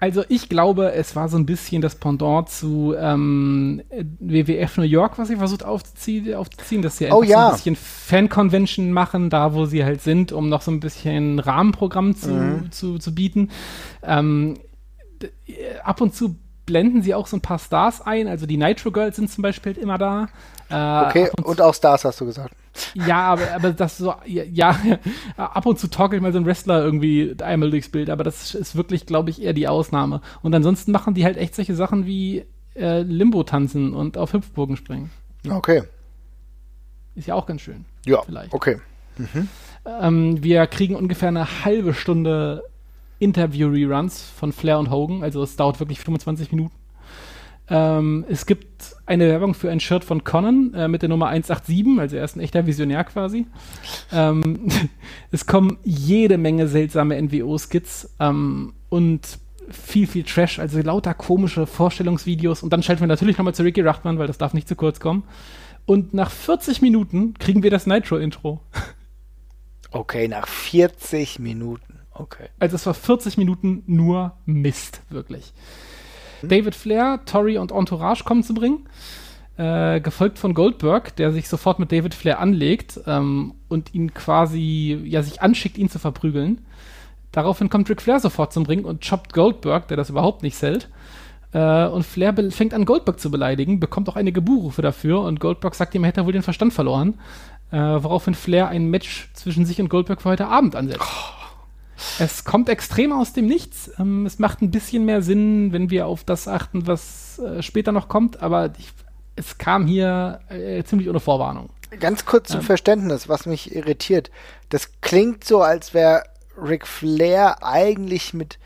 Also ich glaube, es war so ein bisschen das Pendant zu ähm, WWF New York, was sie versucht aufzuziehen, aufzuziehen dass sie oh, ja. so ein bisschen Fan-Convention machen, da wo sie halt sind, um noch so ein bisschen Rahmenprogramm zu, mhm. zu, zu bieten. Ähm, ab und zu blenden sie auch so ein paar Stars ein, also die Nitro Girls sind zum Beispiel halt immer da. Äh, okay, und, und, auch Stars hast du gesagt. Ja, aber, aber das so, ja, ja ab und zu ich mal so einen Wrestler irgendwie einmal durchs Bild, aber das ist wirklich, glaube ich, eher die Ausnahme. Und ansonsten machen die halt echt solche Sachen wie äh, Limbo tanzen und auf Hüpfburgen springen. Okay. Ist ja auch ganz schön. Ja, vielleicht. okay. Mhm. Ähm, wir kriegen ungefähr eine halbe Stunde Interview-Reruns von Flair und Hogan, also es dauert wirklich 25 Minuten. Ähm, es gibt eine Werbung für ein Shirt von Conan äh, mit der Nummer 187, also er ist ein echter Visionär quasi. Ähm, es kommen jede Menge seltsame NWO-Skits ähm, und viel, viel Trash, also lauter komische Vorstellungsvideos. Und dann schalten wir natürlich nochmal zu Ricky Rachman, weil das darf nicht zu kurz kommen. Und nach 40 Minuten kriegen wir das Nitro-Intro. Okay, nach 40 Minuten. Okay. Also es war 40 Minuten nur Mist, wirklich. Mhm. David Flair, Tori und Entourage kommen zu bringen. Äh, gefolgt von Goldberg, der sich sofort mit David Flair anlegt ähm, und ihn quasi, ja, sich anschickt, ihn zu verprügeln. Daraufhin kommt Ric Flair sofort zum Ring und choppt Goldberg, der das überhaupt nicht zählt. Äh, und Flair fängt an, Goldberg zu beleidigen, bekommt auch einige Buhrufe dafür und Goldberg sagt ihm, er hätte wohl den Verstand verloren. Äh, woraufhin Flair ein Match zwischen sich und Goldberg für heute Abend ansetzt. Oh. Es kommt extrem aus dem Nichts. Ähm, es macht ein bisschen mehr Sinn, wenn wir auf das achten, was äh, später noch kommt, aber ich, es kam hier äh, ziemlich ohne Vorwarnung. Ganz kurz zum ähm, Verständnis, was mich irritiert. Das klingt so, als wäre Ric Flair eigentlich mit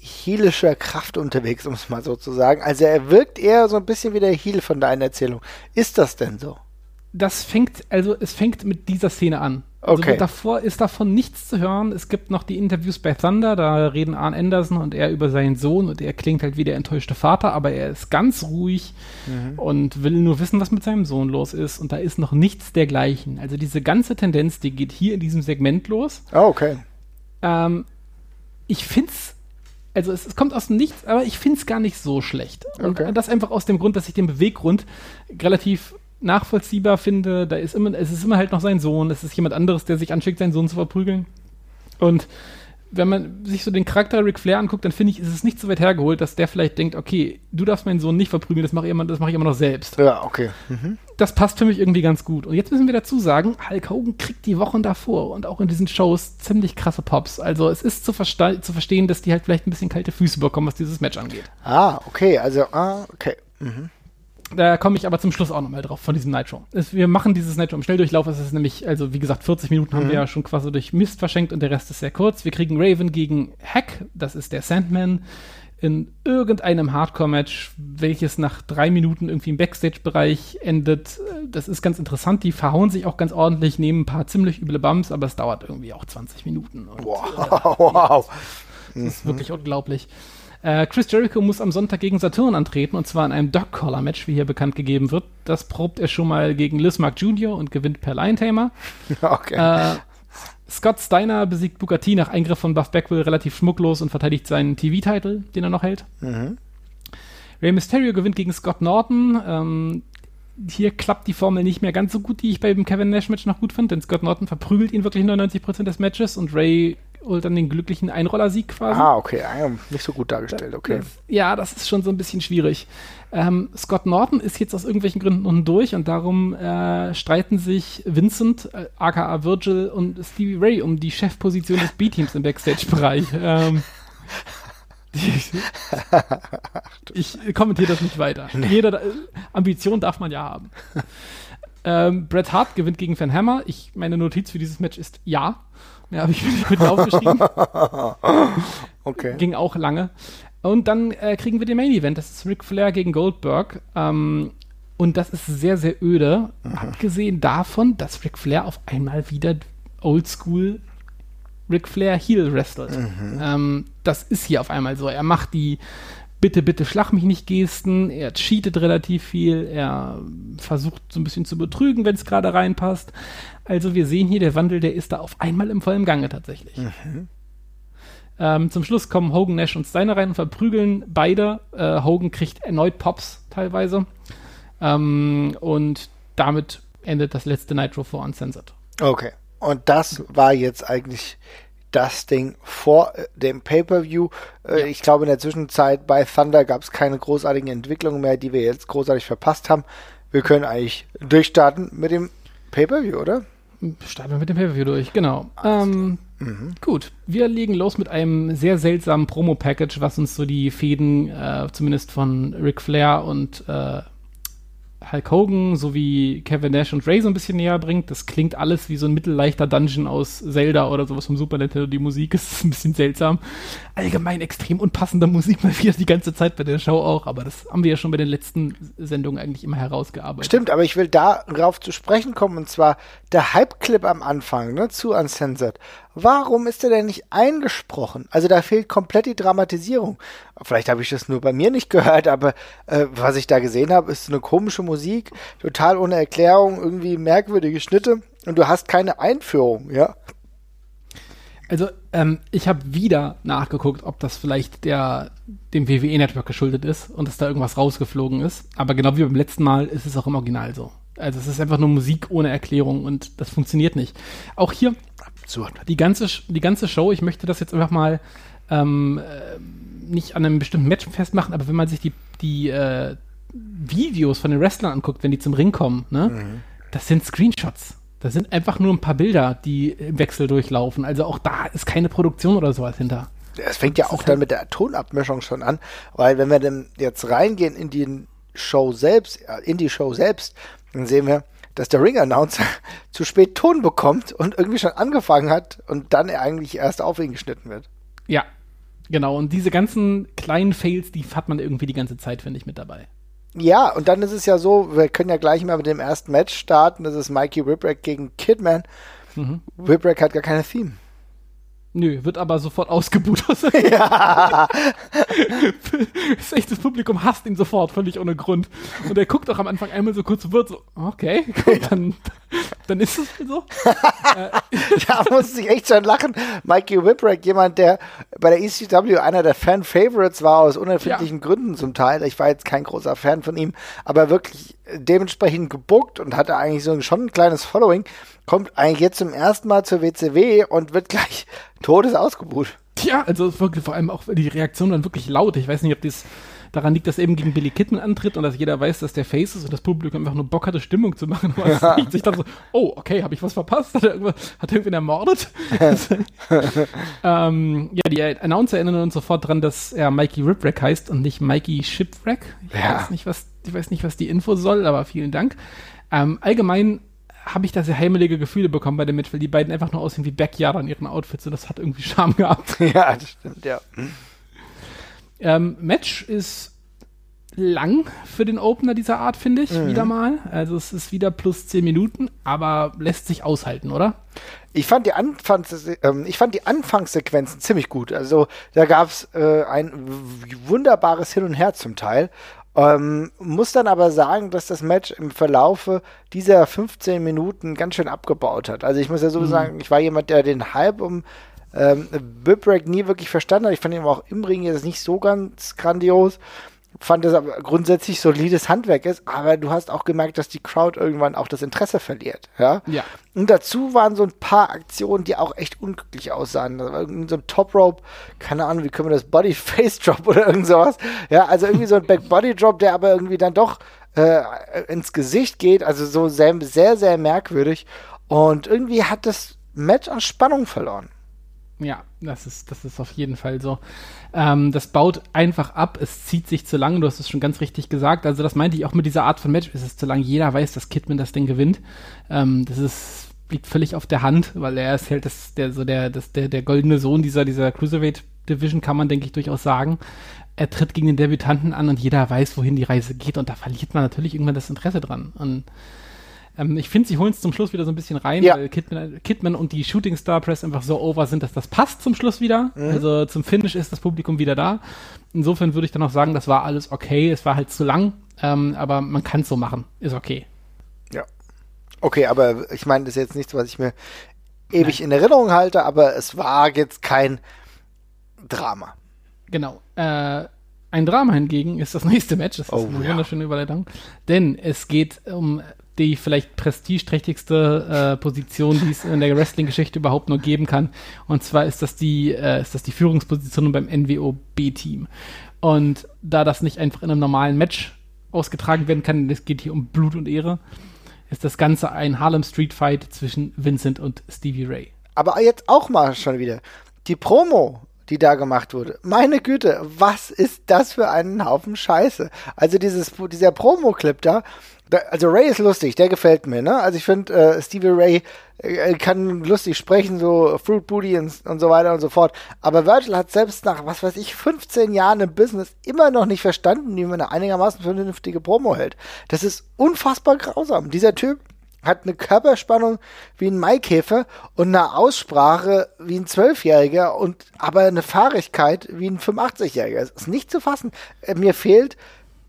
heelischer Kraft unterwegs, um es mal so zu sagen. Also er wirkt eher so ein bisschen wie der Heel von deiner Erzählung. Ist das denn so? Das fängt, also es fängt mit dieser Szene an. Also okay. davor ist davon nichts zu hören. Es gibt noch die Interviews bei Thunder, da reden Arn Anderson und er über seinen Sohn und er klingt halt wie der enttäuschte Vater, aber er ist ganz ruhig mhm. und will nur wissen, was mit seinem Sohn los ist und da ist noch nichts dergleichen. Also diese ganze Tendenz, die geht hier in diesem Segment los. Oh, okay. Ähm, ich find's also es, es, kommt aus dem Nichts, aber ich finde es gar nicht so schlecht. Und okay. das einfach aus dem Grund, dass ich den Beweggrund relativ nachvollziehbar finde. Da ist immer, es ist immer halt noch sein Sohn, es ist jemand anderes, der sich anschickt, seinen Sohn zu verprügeln. Und wenn man sich so den Charakter Ric Flair anguckt, dann finde ich, ist es nicht so weit hergeholt, dass der vielleicht denkt, okay, du darfst meinen Sohn nicht verprügeln, das mache ich, immer, mach ich immer noch selbst. Ja, okay. Mhm. Das passt für mich irgendwie ganz gut. Und jetzt müssen wir dazu sagen, Hulk Hogan kriegt die Wochen davor und auch in diesen Shows ziemlich krasse Pops. Also es ist zu, verste zu verstehen, dass die halt vielleicht ein bisschen kalte Füße bekommen, was dieses Match angeht. Ah, okay, also, ah, okay. Mhm. Da komme ich aber zum Schluss auch nochmal drauf von diesem Nitro. Es, wir machen dieses Nitro im Schnelldurchlauf. Es ist nämlich, also wie gesagt, 40 Minuten haben mhm. wir ja schon quasi durch Mist verschenkt und der Rest ist sehr kurz. Wir kriegen Raven gegen Hack, das ist der Sandman, in irgendeinem Hardcore-Match, welches nach drei Minuten irgendwie im Backstage-Bereich endet. Das ist ganz interessant. Die verhauen sich auch ganz ordentlich, nehmen ein paar ziemlich üble Bums, aber es dauert irgendwie auch 20 Minuten. Und, wow. Äh, wow. Das ist mhm. wirklich unglaublich. Äh, Chris Jericho muss am Sonntag gegen Saturn antreten und zwar in einem Dog-Collar-Match, wie hier bekannt gegeben wird. Das probt er schon mal gegen Liz Mark Jr. und gewinnt per Line-Tamer. Okay. Äh, Scott Steiner besiegt Bugatti nach Eingriff von Buff Bagwell relativ schmucklos und verteidigt seinen TV-Titel, den er noch hält. Mhm. Rey Mysterio gewinnt gegen Scott Norton. Ähm, hier klappt die Formel nicht mehr ganz so gut, die ich bei dem Kevin Nash Match noch gut fand, denn Scott Norton verprügelt ihn wirklich 99% des Matches und Ray holt dann den glücklichen Einrollersieg quasi. Ah, okay, nicht so gut dargestellt, okay. Ja, das ist schon so ein bisschen schwierig. Ähm, Scott Norton ist jetzt aus irgendwelchen Gründen unten durch und darum äh, streiten sich Vincent, äh, aka Virgil und Stevie Ray um die Chefposition des B-Teams im Backstage-Bereich. ähm, ich kommentiere das nicht weiter. Nee. Jede äh, Ambition darf man ja haben. Ähm, Bret Hart gewinnt gegen Van Hammer. Ich, meine Notiz für dieses Match ist ja. Ja, habe ich mit aufgeschrieben. okay. Ging auch lange. Und dann äh, kriegen wir den Main Event. Das ist Ric Flair gegen Goldberg. Ähm, und das ist sehr, sehr öde. Mhm. Abgesehen davon, dass Ric Flair auf einmal wieder Oldschool Ric Flair Heel wrestelt. Mhm. Ähm, das ist hier auf einmal so. Er macht die bitte, bitte schlag mich nicht Gesten. Er cheatet relativ viel. Er versucht so ein bisschen zu betrügen, wenn es gerade reinpasst. Also wir sehen hier, der Wandel, der ist da auf einmal im vollen Gange tatsächlich. Mhm. Ähm, zum Schluss kommen Hogan, Nash und Steiner rein und verprügeln beide. Äh, Hogan kriegt erneut Pops teilweise. Ähm, und damit endet das letzte Nitro vor Uncensored. Okay. Und das war jetzt eigentlich das Ding vor äh, dem Pay-per-View. Äh, ja. Ich glaube, in der Zwischenzeit bei Thunder gab es keine großartigen Entwicklungen mehr, die wir jetzt großartig verpasst haben. Wir können eigentlich durchstarten mit dem Pay-per-View, oder? Starten wir mit dem Pay-per-view durch, genau. Ähm, mhm. Gut, wir legen los mit einem sehr seltsamen Promo-Package, was uns so die Fäden, äh, zumindest von Ric Flair und äh, Hulk Hogan sowie Kevin Nash und Ray so ein bisschen näher bringt. Das klingt alles wie so ein mittelleichter Dungeon aus Zelda oder sowas vom Super Nintendo. Die Musik ist ein bisschen seltsam. Allgemein extrem unpassender Musik mal wieder die ganze Zeit bei der Show auch, aber das haben wir ja schon bei den letzten Sendungen eigentlich immer herausgearbeitet. Stimmt, aber ich will darauf zu sprechen kommen und zwar der Hype-Clip am Anfang, ne, zu Uncensored. Warum ist der denn nicht eingesprochen? Also da fehlt komplett die Dramatisierung. Vielleicht habe ich das nur bei mir nicht gehört, aber äh, was ich da gesehen habe, ist eine komische Musik, total ohne Erklärung, irgendwie merkwürdige Schnitte und du hast keine Einführung, ja. Also ähm, ich habe wieder nachgeguckt, ob das vielleicht der dem WWE Network geschuldet ist und dass da irgendwas rausgeflogen ist. Aber genau wie beim letzten Mal ist es auch im Original so. Also es ist einfach nur Musik ohne Erklärung und das funktioniert nicht. Auch hier absurd. Die ganze, die ganze Show, ich möchte das jetzt einfach mal ähm, äh, nicht an einem bestimmten Match festmachen, aber wenn man sich die, die äh, Videos von den Wrestlern anguckt, wenn die zum Ring kommen, ne, mhm. das sind Screenshots. Das sind einfach nur ein paar Bilder, die im Wechsel durchlaufen. Also auch da ist keine Produktion oder sowas hinter. Es fängt ja auch dann halt mit der Tonabmischung schon an, weil wenn wir dann jetzt reingehen in die Show selbst, in die Show selbst, dann sehen wir, dass der Ring-Announcer zu spät Ton bekommt und irgendwie schon angefangen hat und dann eigentlich erst auf ihn geschnitten wird. Ja, genau. Und diese ganzen kleinen Fails, die hat man irgendwie die ganze Zeit, finde ich, mit dabei. Ja, und dann ist es ja so, wir können ja gleich mal mit dem ersten Match starten. Das ist Mikey Whipwreck gegen Kidman. Mhm. Whipwreck hat gar keine Theme. Nö, wird aber sofort ausgebucht. ja. das Publikum hasst ihn sofort, völlig ohne Grund. Und er guckt auch am Anfang einmal so kurz wird so, okay, gut, dann, dann ist es so. da muss ich echt schon lachen. Mikey Whipwreck, jemand, der bei der ECW einer der Fan-Favorites war, aus unerfindlichen ja. Gründen zum Teil. Ich war jetzt kein großer Fan von ihm, aber wirklich dementsprechend gebuckt und hatte eigentlich so schon ein kleines Following kommt eigentlich jetzt zum ersten Mal zur WCW und wird gleich todes ausgebucht. Ja, also wirklich vor allem auch die Reaktion dann wirklich laut. Ich weiß nicht, ob das daran liegt, dass eben gegen Billy Kitten antritt und dass jeder weiß, dass der Face ist und das Publikum einfach nur Bock hatte, Stimmung zu machen. Ja. sich dann so, oh, okay, habe ich was verpasst? Hat er, irgendwas, hat irgendwen ermordet? ähm, ja, die Announcer erinnern uns sofort dran, dass er Mikey Ripwreck heißt und nicht Mikey Shipwreck. Ich, ja. weiß nicht, was, ich weiß nicht, was die Info soll, aber vielen Dank. Ähm, allgemein habe ich da sehr heimelige Gefühle bekommen bei dem Match, weil die beiden einfach nur aussehen wie Backyard an ihren Outfits und das hat irgendwie Charme gehabt. Ja, das stimmt, ja. Ähm, Match ist lang für den Opener dieser Art, finde ich, mhm. wieder mal. Also es ist wieder plus 10 Minuten, aber lässt sich aushalten, oder? Ich fand die, Anfangs äh, ich fand die Anfangssequenzen ziemlich gut. Also da gab es äh, ein wunderbares Hin und Her zum Teil. Ähm, muss dann aber sagen, dass das Match im Verlaufe dieser 15 Minuten ganz schön abgebaut hat. Also ich muss ja so mhm. sagen, ich war jemand, der den Hype um ähm, Bibrek nie wirklich verstanden hat. Ich fand ihn auch im Ring jetzt nicht so ganz grandios fand es aber grundsätzlich solides Handwerk ist, aber du hast auch gemerkt, dass die Crowd irgendwann auch das Interesse verliert, ja. Ja. Und dazu waren so ein paar Aktionen, die auch echt unglücklich aussahen. Irgendwie so ein Top Rope, keine Ahnung, wie können wir das Body Face Drop oder irgend sowas. Ja, also irgendwie so ein Back Body Drop, der aber irgendwie dann doch äh, ins Gesicht geht, also so sehr, sehr, sehr merkwürdig. Und irgendwie hat das Match an Spannung verloren. Ja, das ist, das ist auf jeden Fall so. Ähm, das baut einfach ab, es zieht sich zu lang, du hast es schon ganz richtig gesagt. Also, das meinte ich auch mit dieser Art von Match, es ist zu lang. Jeder weiß, dass Kidman das Ding gewinnt. Ähm, das ist, liegt völlig auf der Hand, weil er ist halt das, der, so der, das, der, der goldene Sohn dieser, dieser Cruiserweight Division, kann man, denke ich, durchaus sagen. Er tritt gegen den Debütanten an und jeder weiß, wohin die Reise geht und da verliert man natürlich irgendwann das Interesse dran. Und ähm, ich finde, sie holen es zum Schluss wieder so ein bisschen rein, ja. weil Kidman, Kidman, und die Shooting Star Press einfach so over sind, dass das passt zum Schluss wieder. Mhm. Also zum Finish ist das Publikum wieder da. Insofern würde ich dann auch sagen, das war alles okay. Es war halt zu lang, ähm, aber man kann es so machen. Ist okay. Ja. Okay, aber ich meine, das ist jetzt nichts, was ich mir ewig Nein. in Erinnerung halte, aber es war jetzt kein Drama. Genau. Äh, ein Drama hingegen ist das nächste Match. Das ist oh, eine ja. wunderschöne Überleitung. Denn es geht um die vielleicht prestigeträchtigste äh, Position, die es in der Wrestling-Geschichte überhaupt nur geben kann. Und zwar ist das die, äh, ist das die Führungsposition beim NWO B-Team. Und da das nicht einfach in einem normalen Match ausgetragen werden kann, es geht hier um Blut und Ehre, ist das Ganze ein Harlem Street Fight zwischen Vincent und Stevie Ray. Aber jetzt auch mal schon wieder. Die Promo, die da gemacht wurde. Meine Güte, was ist das für ein Haufen Scheiße? Also dieses, dieser Promo-Clip da, also Ray ist lustig, der gefällt mir, ne? Also ich finde, äh, Stevie Ray äh, kann lustig sprechen, so Fruit Booty und, und so weiter und so fort. Aber Virgil hat selbst nach, was weiß ich, 15 Jahren im Business immer noch nicht verstanden, wie man eine einigermaßen vernünftige Promo hält. Das ist unfassbar grausam. Dieser Typ hat eine Körperspannung wie ein Maikäfer und eine Aussprache wie ein Zwölfjähriger und aber eine Fahrigkeit wie ein 85-Jähriger. Das ist nicht zu fassen. Äh, mir fehlt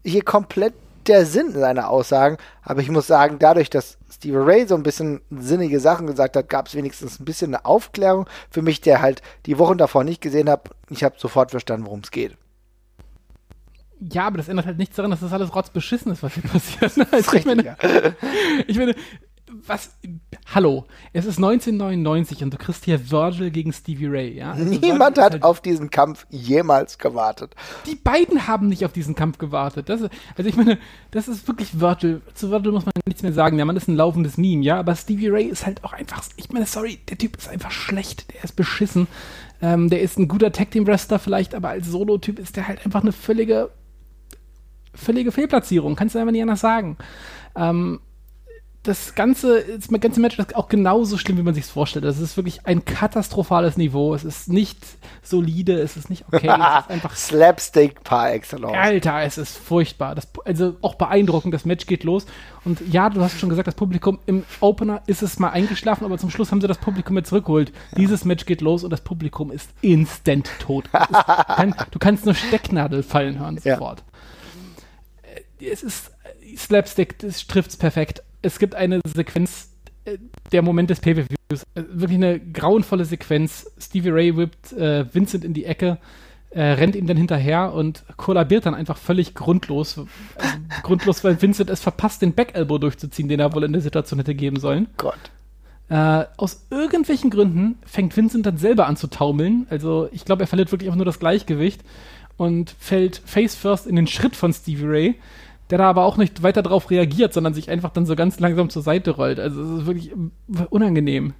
hier komplett der Sinn seiner Aussagen. Aber ich muss sagen, dadurch, dass Steve Ray so ein bisschen sinnige Sachen gesagt hat, gab es wenigstens ein bisschen eine Aufklärung für mich, der halt die Wochen davor nicht gesehen habe. Ich habe sofort verstanden, worum es geht. Ja, aber das ändert halt nichts daran, dass das alles rotzbeschissen ist, was hier passiert. Also ich, meine, ja. ich meine, was, hallo, es ist 1999 und du kriegst hier Virgil gegen Stevie Ray, ja? Also Niemand hat halt, auf diesen Kampf jemals gewartet. Die beiden haben nicht auf diesen Kampf gewartet. Das, also ich meine, das ist wirklich Virgil. Zu Virgil muss man nichts mehr sagen. Der Mann ist ein laufendes Meme, ja? Aber Stevie Ray ist halt auch einfach, ich meine, sorry, der Typ ist einfach schlecht. Der ist beschissen. Ähm, der ist ein guter Tag-Team-Wrestler vielleicht, aber als Solo-Typ ist der halt einfach eine völlige, völlige Fehlplatzierung. Kannst du einfach nicht anders sagen. Ähm, das ganze, das ganze Match ist auch genauso schlimm, wie man sich es vorstellt. Das ist wirklich ein katastrophales Niveau. Es ist nicht solide, es ist nicht okay. es ist einfach Slapstick par excellence. Alter, es ist furchtbar. Das, also auch beeindruckend. Das Match geht los. Und ja, du hast schon gesagt, das Publikum im Opener ist es mal eingeschlafen, aber zum Schluss haben sie das Publikum jetzt zurückgeholt. Ja. Dieses Match geht los und das Publikum ist instant tot. Ist, kann, du kannst nur Stecknadel fallen hören sofort. Ja. Äh, es ist Slapstick, das trifft es perfekt es gibt eine Sequenz, äh, der Moment des Pay-Per-Views. Äh, wirklich eine grauenvolle Sequenz. Stevie Ray whippt äh, Vincent in die Ecke, äh, rennt ihm dann hinterher und kollabiert dann einfach völlig grundlos. Also grundlos, weil Vincent es verpasst, den Back-Elbow durchzuziehen, den er wohl in der Situation hätte geben sollen. Gott. Äh, aus irgendwelchen Gründen fängt Vincent dann selber an zu taumeln. Also ich glaube, er verliert wirklich einfach nur das Gleichgewicht und fällt face first in den Schritt von Stevie Ray der da aber auch nicht weiter drauf reagiert, sondern sich einfach dann so ganz langsam zur Seite rollt. Also es ist wirklich unangenehm.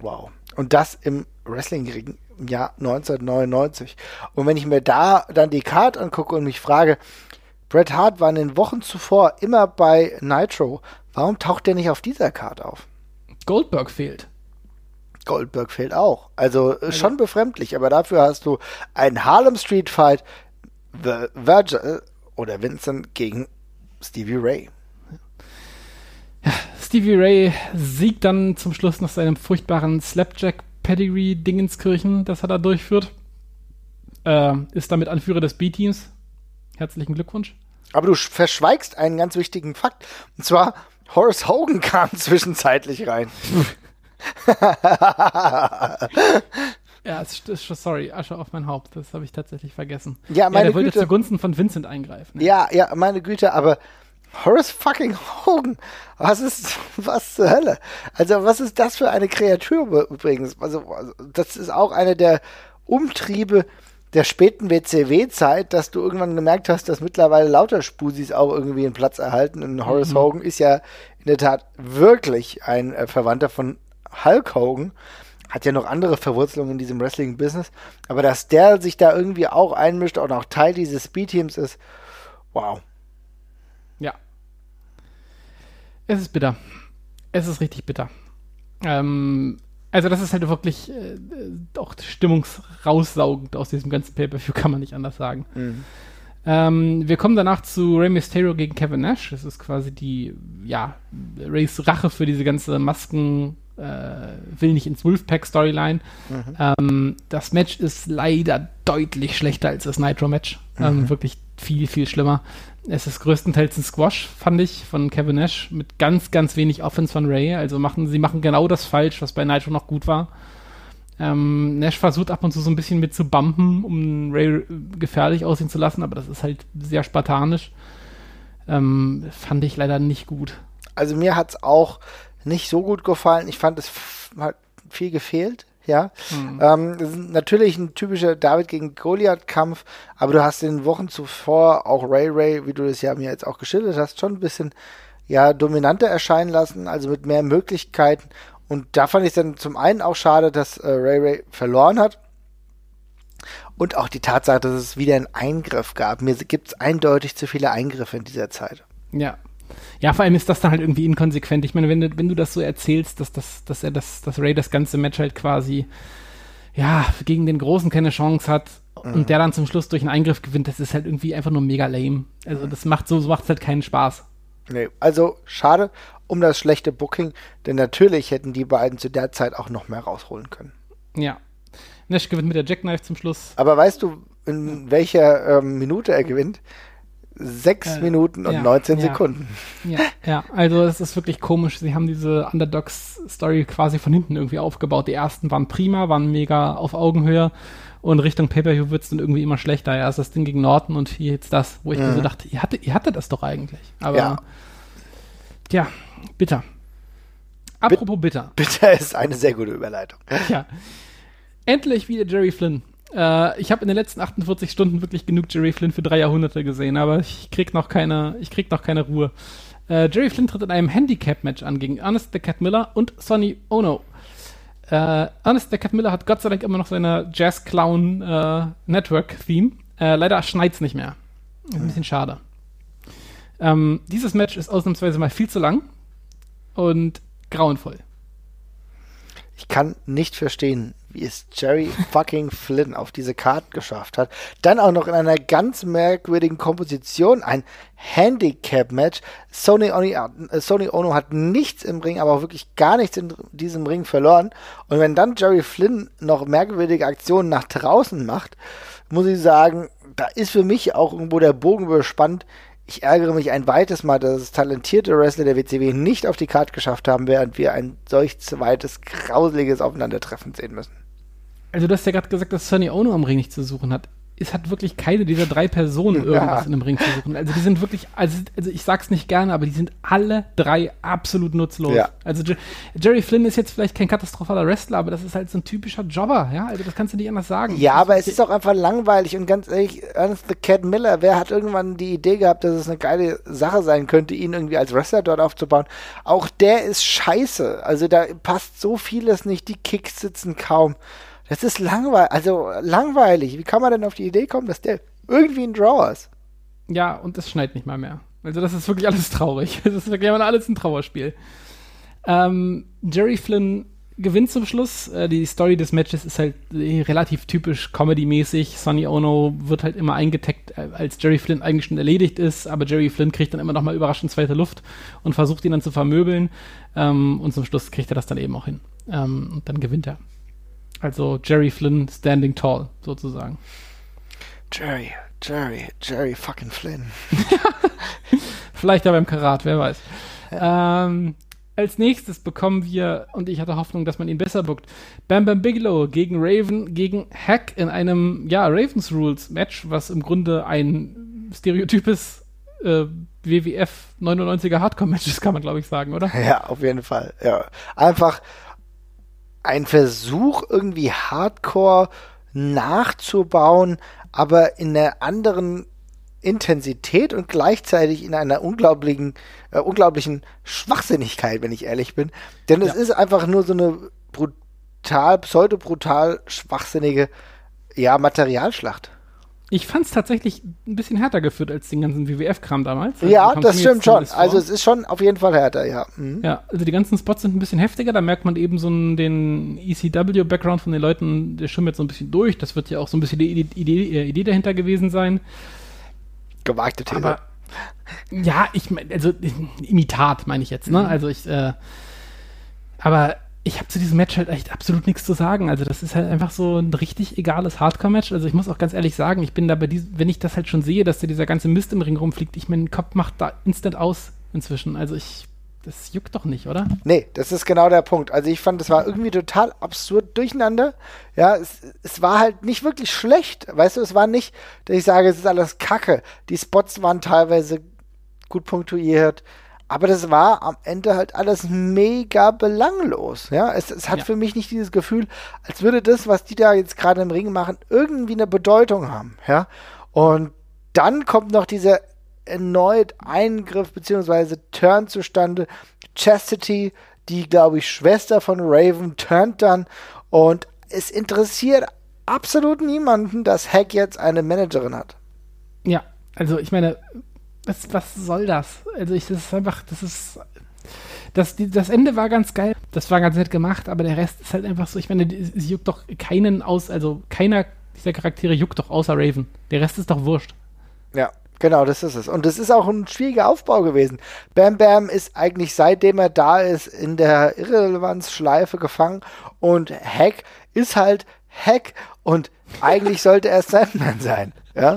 Wow. Und das im Wrestling-Ring im Jahr 1999. Und wenn ich mir da dann die Card angucke und mich frage, Bret Hart war in den Wochen zuvor immer bei Nitro. Warum taucht der nicht auf dieser Card auf? Goldberg fehlt. Goldberg fehlt auch. Also, also schon befremdlich, aber dafür hast du einen Harlem Street Fight, The Virgil, oder Vincent gegen Stevie Ray. Ja, Stevie Ray siegt dann zum Schluss nach seinem furchtbaren Slapjack Pedigree Dingenskirchen, das er da durchführt. Äh, ist damit Anführer des B-Teams. Herzlichen Glückwunsch. Aber du verschweigst einen ganz wichtigen Fakt. Und zwar, Horace Hogan kam zwischenzeitlich rein. Ja, es ist, sorry, Asche auf mein Haupt, das habe ich tatsächlich vergessen. Ja, meine ja, der wollte zugunsten von Vincent eingreifen. Ne? Ja, ja, meine Güte, aber Horace fucking Hogan, was ist, was zur Hölle? Also, was ist das für eine Kreatur übrigens? Also, das ist auch eine der Umtriebe der späten WCW-Zeit, dass du irgendwann gemerkt hast, dass mittlerweile lauter Spusis auch irgendwie einen Platz erhalten. Und Horace mhm. Hogan ist ja in der Tat wirklich ein äh, Verwandter von Hulk Hogan hat ja noch andere Verwurzelungen in diesem Wrestling-Business, aber dass der sich da irgendwie auch einmischt und auch Teil dieses Speed-Teams ist, wow. Ja. Es ist bitter. Es ist richtig bitter. Ähm, also das ist halt wirklich äh, auch stimmungsraussaugend aus diesem ganzen Pay-Per-View, kann man nicht anders sagen. Mhm. Ähm, wir kommen danach zu Rey Mysterio gegen Kevin Nash. Das ist quasi die, ja, Rays Rache für diese ganze Masken, äh, will nicht ins Wolfpack-Storyline. Mhm. Ähm, das Match ist leider deutlich schlechter als das Nitro-Match. Ähm, mhm. wirklich viel, viel schlimmer. Es ist größtenteils ein Squash, fand ich, von Kevin Nash, mit ganz, ganz wenig Offense von Ray. Also machen, sie machen genau das falsch, was bei Nitro noch gut war. Ähm, Nash versucht ab und zu so ein bisschen mit zu bumpen, um Ray gefährlich aussehen zu lassen, aber das ist halt sehr spartanisch. Ähm, fand ich leider nicht gut. Also mir hat es auch nicht so gut gefallen. Ich fand, es hat viel gefehlt. Ja, mhm. ähm, natürlich ein typischer David gegen Goliath-Kampf, aber du hast in den Wochen zuvor auch Ray Ray, wie du das ja mir jetzt auch geschildert hast, schon ein bisschen ja dominanter erscheinen lassen, also mit mehr Möglichkeiten. Und da fand ich es dann zum einen auch schade, dass äh, Ray Ray verloren hat. Und auch die Tatsache, dass es wieder einen Eingriff gab. Mir gibt es eindeutig zu viele Eingriffe in dieser Zeit. Ja, Ja, vor allem ist das dann halt irgendwie inkonsequent. Ich meine, wenn du, wenn du das so erzählst, dass, dass, dass er das, dass Ray das ganze Match halt quasi, ja, gegen den Großen keine Chance hat mhm. und der dann zum Schluss durch einen Eingriff gewinnt, das ist halt irgendwie einfach nur mega lame. Also, das macht so, so macht es halt keinen Spaß. Nee, also schade um das schlechte Booking, denn natürlich hätten die beiden zu der Zeit auch noch mehr rausholen können. Ja. Nash gewinnt mit der Jackknife zum Schluss. Aber weißt du, in welcher ähm, Minute er gewinnt? Sechs äh, Minuten und ja, 19 ja, Sekunden. Ja, ja, also es ist wirklich komisch. Sie haben diese Underdogs-Story quasi von hinten irgendwie aufgebaut. Die ersten waren prima, waren mega auf Augenhöhe und Richtung Pay-Per-View wird es dann irgendwie immer schlechter. Erst das Ding gegen Norton und hier jetzt das, wo ich mhm. mir so mhm. dachte, ihr hattet, ihr hattet das doch eigentlich. Aber ja. tja, bitter. Apropos bitter. Bitter ist eine sehr gute Überleitung. Ja. Endlich wieder Jerry Flynn. Äh, ich habe in den letzten 48 Stunden wirklich genug Jerry Flynn für drei Jahrhunderte gesehen, aber ich krieg noch keine, ich krieg noch keine Ruhe. Äh, Jerry Flynn tritt in einem Handicap-Match an gegen Ernest the Cat Miller und Sonny Ono. Äh, Ernest the Cat Miller hat Gott sei Dank immer noch seine Jazz Clown äh, leider schneit's nicht mehr. Ein bisschen schade. Ähm, dieses Match ist ausnahmsweise mal viel zu lang und grauenvoll. Ich kann nicht verstehen, wie es Jerry fucking Flynn auf diese Karte geschafft hat. Dann auch noch in einer ganz merkwürdigen Komposition ein Handicap-Match. Sony, äh, Sony Ono hat nichts im Ring, aber auch wirklich gar nichts in diesem Ring verloren. Und wenn dann Jerry Flynn noch merkwürdige Aktionen nach draußen macht, muss ich sagen, da ist für mich auch irgendwo der Bogen überspannt. Ich ärgere mich ein weites Mal, dass es talentierte Wrestler der WCW nicht auf die Karte geschafft haben, während wir ein solch zweites, grauseliges Aufeinandertreffen sehen müssen. Also du hast ja gerade gesagt, dass Sonny Ono am Ring nicht zu suchen hat es hat wirklich keine dieser drei Personen irgendwas ja. in einem Ring zu suchen. Also die sind wirklich, also, also ich sag's nicht gerne, aber die sind alle drei absolut nutzlos. Ja. Also Jerry Flynn ist jetzt vielleicht kein katastrophaler Wrestler, aber das ist halt so ein typischer Jobber, ja. Also das kannst du nicht anders sagen. Ja, aber es ist auch einfach langweilig und ganz ehrlich, Ernest the Cat Miller, wer hat irgendwann die Idee gehabt, dass es eine geile Sache sein könnte, ihn irgendwie als Wrestler dort aufzubauen? Auch der ist scheiße. Also da passt so vieles nicht, die Kicks sitzen kaum. Das ist langweilig, also langweilig. Wie kann man denn auf die Idee kommen, dass der irgendwie ein Draw ist? Ja, und es schneit nicht mal mehr. Also das ist wirklich alles traurig. Das ist wirklich alles ein Trauerspiel. Ähm, Jerry Flynn gewinnt zum Schluss. Äh, die Story des Matches ist halt äh, relativ typisch Comedy-mäßig. Sonny Ono wird halt immer eingetaggt, äh, als Jerry Flynn eigentlich schon erledigt ist, aber Jerry Flynn kriegt dann immer noch mal überraschend zweite Luft und versucht ihn dann zu vermöbeln. Ähm, und zum Schluss kriegt er das dann eben auch hin. Ähm, und dann gewinnt er. Also Jerry Flynn standing tall, sozusagen. Jerry, Jerry, Jerry fucking Flynn. Vielleicht aber im Karat, wer weiß. Ähm, als nächstes bekommen wir, und ich hatte Hoffnung, dass man ihn besser bookt, Bam Bam Bigelow gegen Raven, gegen Hack in einem, ja, Ravens Rules Match, was im Grunde ein stereotypes äh, WWF 99er Hardcore-Match ist, kann man glaube ich sagen, oder? Ja, auf jeden Fall. Ja. Einfach ein Versuch, irgendwie Hardcore nachzubauen, aber in einer anderen Intensität und gleichzeitig in einer unglaublichen, äh, unglaublichen Schwachsinnigkeit, wenn ich ehrlich bin. Denn es ja. ist einfach nur so eine brutal, pseudo-brutal schwachsinnige, ja, Materialschlacht. Ich fand es tatsächlich ein bisschen härter geführt als den ganzen WWF-Kram damals. Also ja, das stimmt schon. Also es ist schon auf jeden Fall härter, ja. Mhm. Ja, also die ganzen Spots sind ein bisschen heftiger. Da merkt man eben so einen, den ECW-Background von den Leuten, der schimmert so ein bisschen durch. Das wird ja auch so ein bisschen die Idee, Idee, äh, dahinter gewesen sein. Gewagte These. Aber, ja, ich meine, also Imitat meine ich jetzt, ne? Mhm. Also ich, äh, aber ich habe zu diesem Match halt echt absolut nichts zu sagen. Also das ist halt einfach so ein richtig egales Hardcore-Match. Also ich muss auch ganz ehrlich sagen, ich bin da bei diesem, wenn ich das halt schon sehe, dass da dieser ganze Mist im Ring rumfliegt, ich mein Kopf macht da instant aus inzwischen. Also ich, das juckt doch nicht, oder? Nee, das ist genau der Punkt. Also ich fand, es war irgendwie total absurd durcheinander. Ja, es, es war halt nicht wirklich schlecht. Weißt du, es war nicht, dass ich sage, es ist alles Kacke. Die Spots waren teilweise gut punktuiert. Aber das war am Ende halt alles mega belanglos. Ja, es, es hat ja. für mich nicht dieses Gefühl, als würde das, was die da jetzt gerade im Ring machen, irgendwie eine Bedeutung haben. Ja, und dann kommt noch dieser erneut Eingriff bzw. Turn zustande. Chastity, die, glaube ich, Schwester von Raven, turnt dann und es interessiert absolut niemanden, dass Hack jetzt eine Managerin hat. Ja, also ich meine, was, was soll das? Also ich, das ist einfach, das ist, das, die, das Ende war ganz geil, das war ganz nett gemacht, aber der Rest ist halt einfach so, ich meine, es juckt doch keinen aus, also keiner dieser Charaktere juckt doch außer Raven. Der Rest ist doch wurscht. Ja, genau, das ist es. Und das ist auch ein schwieriger Aufbau gewesen. Bam Bam ist eigentlich seitdem er da ist in der Irrelevanzschleife gefangen und Hack ist halt Hack und eigentlich sollte er Sandman sein. Ja?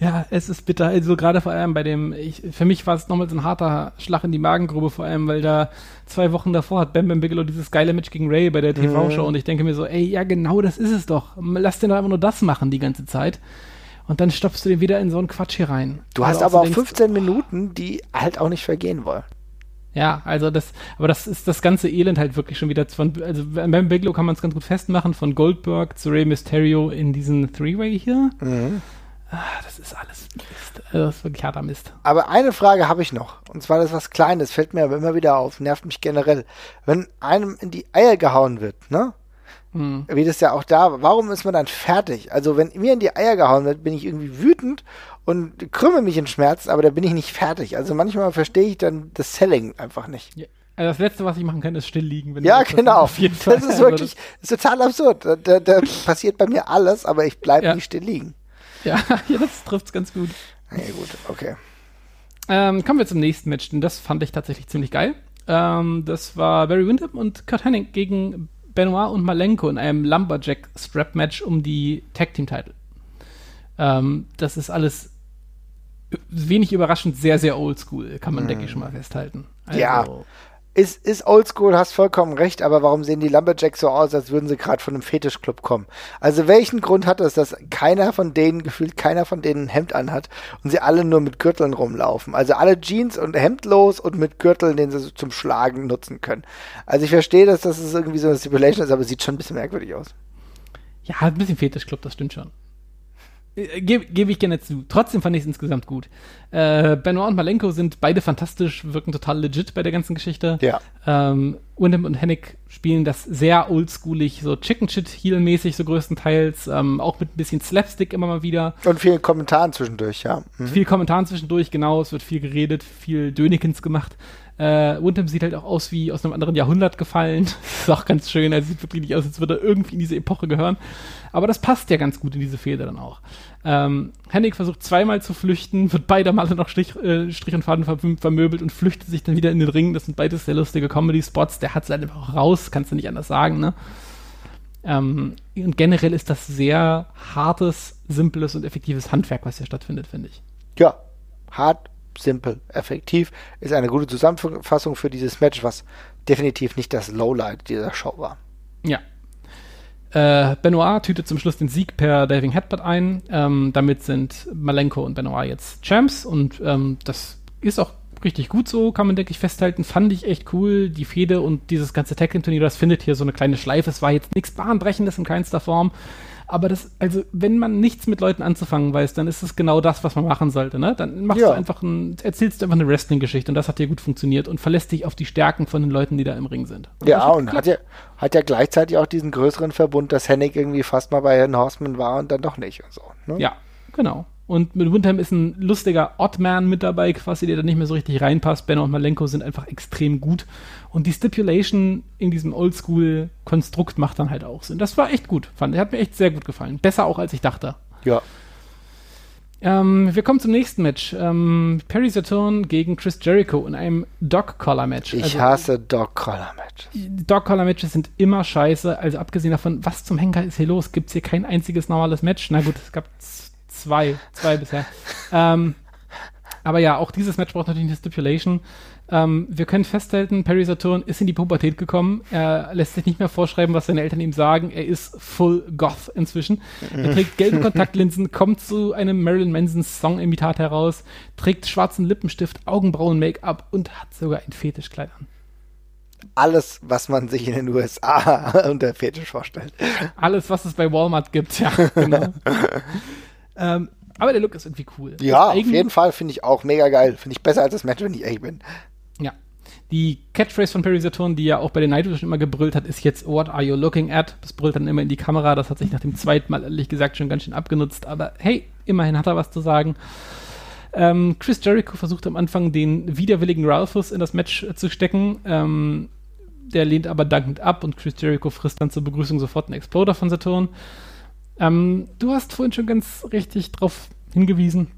ja, es ist bitter. Also gerade vor allem bei dem, ich, für mich war es nochmal so ein harter Schlag in die Magengrube, vor allem, weil da zwei Wochen davor hat Bam Bam Bigelow dieses geile Match gegen Ray bei der TV-Show mhm. und ich denke mir so, ey, ja genau, das ist es doch. Lass den doch einfach nur das machen die ganze Zeit. Und dann stopfst du den wieder in so einen Quatsch hier rein. Du hast aber auch denkst, 15 Minuten, die halt auch nicht vergehen wollen. Ja, also das, aber das ist das ganze Elend halt wirklich schon wieder von, also beim Bigelow kann man es ganz gut festmachen, von Goldberg zu Rey Mysterio in diesen Three-Way hier. Mhm. Ah, das ist alles Mist. Also das ist wirklich harter Mist. Aber eine Frage habe ich noch. Und zwar das ist was Kleines, fällt mir aber immer wieder auf, nervt mich generell. Wenn einem in die Eier gehauen wird, ne? Hm. Wie das ja auch da war. Warum ist man dann fertig? Also, wenn mir in die Eier gehauen wird, bin ich irgendwie wütend und krümme mich in Schmerzen, aber da bin ich nicht fertig. Also, manchmal verstehe ich dann das Selling einfach nicht. Ja. Also das Letzte, was ich machen kann, ist still liegen. ja, genau. Auf jeden Fall. Das ist wirklich das ist total absurd. Da, da, da passiert bei mir alles, aber ich bleibe ja. nicht still liegen. Ja, das trifft es ganz gut. Ja, gut, okay. Ähm, kommen wir zum nächsten Match, denn das fand ich tatsächlich ziemlich geil. Ähm, das war Barry Windham und Kurt Hennig gegen Benoit und Malenko in einem Lumberjack-Strap-Match um die Tag-Team-Title. Ähm, das ist alles wenig überraschend sehr, sehr oldschool, kann man, mm. denke ich, schon mal festhalten. Also, ja, ist, ist oldschool, hast vollkommen recht, aber warum sehen die Lumberjacks so aus, als würden sie gerade von einem Fetischclub kommen? Also welchen Grund hat es, dass keiner von denen, gefühlt keiner von denen ein Hemd anhat und sie alle nur mit Gürteln rumlaufen? Also alle Jeans und hemdlos und mit Gürteln, den sie zum Schlagen nutzen können. Also ich verstehe, dass das irgendwie so eine Stipulation ist, aber es sieht schon ein bisschen merkwürdig aus. Ja, ein bisschen Fetischclub, das stimmt schon. Äh, Gebe geb ich gerne zu. Trotzdem fand ich es insgesamt gut. Äh, Benoit und Malenko sind beide fantastisch, wirken total legit bei der ganzen Geschichte. Ja. Ähm, Windham und Hennig spielen das sehr oldschoolig, so Chicken Shit Heel-mäßig, so größtenteils. Ähm, auch mit ein bisschen Slapstick immer mal wieder. Und vielen Kommentaren zwischendurch, ja. Mhm. Viel Kommentaren zwischendurch, genau. Es wird viel geredet, viel Dönekins gemacht. Äh, Windham sieht halt auch aus wie aus einem anderen Jahrhundert gefallen. ist auch ganz schön. Er sieht wirklich nicht aus, als würde er irgendwie in diese Epoche gehören. Aber das passt ja ganz gut in diese Fehde dann auch. Ähm, Hennig versucht zweimal zu flüchten, wird beide Male noch Strich, äh, Strich und Faden ver vermöbelt und flüchtet sich dann wieder in den Ring. Das sind beides sehr lustige Comedy-Spots. Der hat es halt einfach raus, kannst du nicht anders sagen, ne? Ähm, und generell ist das sehr hartes, simples und effektives Handwerk, was hier stattfindet, finde ich. Ja, hart, simpel, effektiv. Ist eine gute Zusammenfassung für dieses Match, was definitiv nicht das Lowlight dieser Show war. Ja, äh, Benoit tütet zum Schluss den Sieg per Diving Headbutt ein. Ähm, damit sind Malenko und Benoit jetzt Champs und ähm, das ist auch richtig gut so, kann man, denke ich, festhalten. Fand ich echt cool. Die Fehde und dieses ganze Tag-Turnier, das findet hier so eine kleine Schleife. Es war jetzt nichts Bahnbrechendes in keinster Form. Aber das, also, wenn man nichts mit Leuten anzufangen weiß, dann ist es genau das, was man machen sollte, ne? Dann machst ja. du einfach ein, erzählst du einfach eine Wrestling-Geschichte und das hat dir gut funktioniert und verlässt dich auf die Stärken von den Leuten, die da im Ring sind. Und ja, und hat ja, hat ja gleichzeitig auch diesen größeren Verbund, dass Hennig irgendwie fast mal bei Herrn Horseman war und dann doch nicht und so. Ne? Ja, genau. Und mit Windham ist ein lustiger Oddman mit dabei, quasi, der da nicht mehr so richtig reinpasst. Benno und Malenko sind einfach extrem gut. Und die Stipulation in diesem Oldschool-Konstrukt macht dann halt auch Sinn. Das war echt gut, fand ich. Hat mir echt sehr gut gefallen. Besser auch, als ich dachte. Ja. Ähm, wir kommen zum nächsten Match. Ähm, Perry Saturn gegen Chris Jericho in einem Dog-Collar-Match. Ich also, hasse Dog-Collar-Matches. Dog-Collar-Matches sind immer scheiße. Also abgesehen davon, was zum Henker ist hier los? Gibt es hier kein einziges normales Match? Na gut, es gab zwei, zwei bisher. ähm, aber ja, auch dieses Match braucht natürlich eine Stipulation. Ähm, wir können festhalten, Perry Saturn ist in die Pubertät gekommen. Er lässt sich nicht mehr vorschreiben, was seine Eltern ihm sagen. Er ist full Goth inzwischen. Er trägt gelbe Kontaktlinsen, kommt zu einem Marilyn Manson Song-Imitat heraus, trägt schwarzen Lippenstift, Augenbrauen, Make-up und hat sogar ein Fetischkleid an. Alles, was man sich in den USA unter Fetisch vorstellt. Alles, was es bei Walmart gibt, ja, genau. ähm, aber der Look ist irgendwie cool. Ja, auf jeden Fall finde ich auch mega geil. Finde ich besser als das Match, wenn ich ehrlich bin. Ja. Die Catchphrase von Perry Saturn, die ja auch bei den Night schon immer gebrüllt hat, ist jetzt What are you looking at? Das brüllt dann immer in die Kamera. Das hat sich nach dem zweiten Mal, ehrlich gesagt, schon ganz schön abgenutzt. Aber hey, immerhin hat er was zu sagen. Ähm, Chris Jericho versucht am Anfang den widerwilligen Ralphus in das Match äh, zu stecken. Ähm, der lehnt aber dankend ab und Chris Jericho frisst dann zur Begrüßung sofort einen Exploder von Saturn. Ähm, du hast vorhin schon ganz richtig darauf hingewiesen,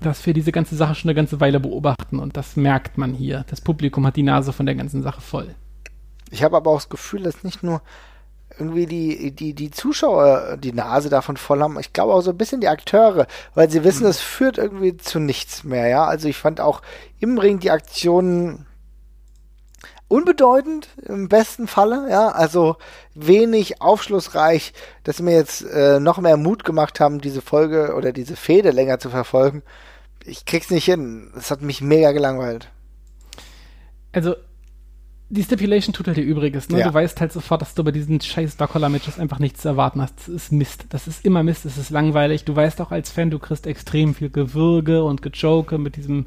dass wir diese ganze Sache schon eine ganze Weile beobachten und das merkt man hier. Das Publikum hat die Nase von der ganzen Sache voll. Ich habe aber auch das Gefühl, dass nicht nur irgendwie die, die, die Zuschauer die Nase davon voll haben. Ich glaube auch so ein bisschen die Akteure, weil sie wissen, es führt irgendwie zu nichts mehr, ja. Also ich fand auch im Ring die Aktionen unbedeutend im besten Falle, ja, also wenig aufschlussreich, dass sie mir jetzt äh, noch mehr Mut gemacht haben, diese Folge oder diese Fehde länger zu verfolgen. Ich krieg's nicht hin. Das hat mich mega gelangweilt. Also die Stipulation tut halt ihr Übriges. Ne? Ja. Du weißt halt sofort, dass du bei diesen scheiß Dark-Collar-Matches einfach nichts zu erwarten hast. Das ist Mist. Das ist immer Mist. Das ist langweilig. Du weißt auch als Fan, du kriegst extrem viel Gewürge und Gejoke mit diesem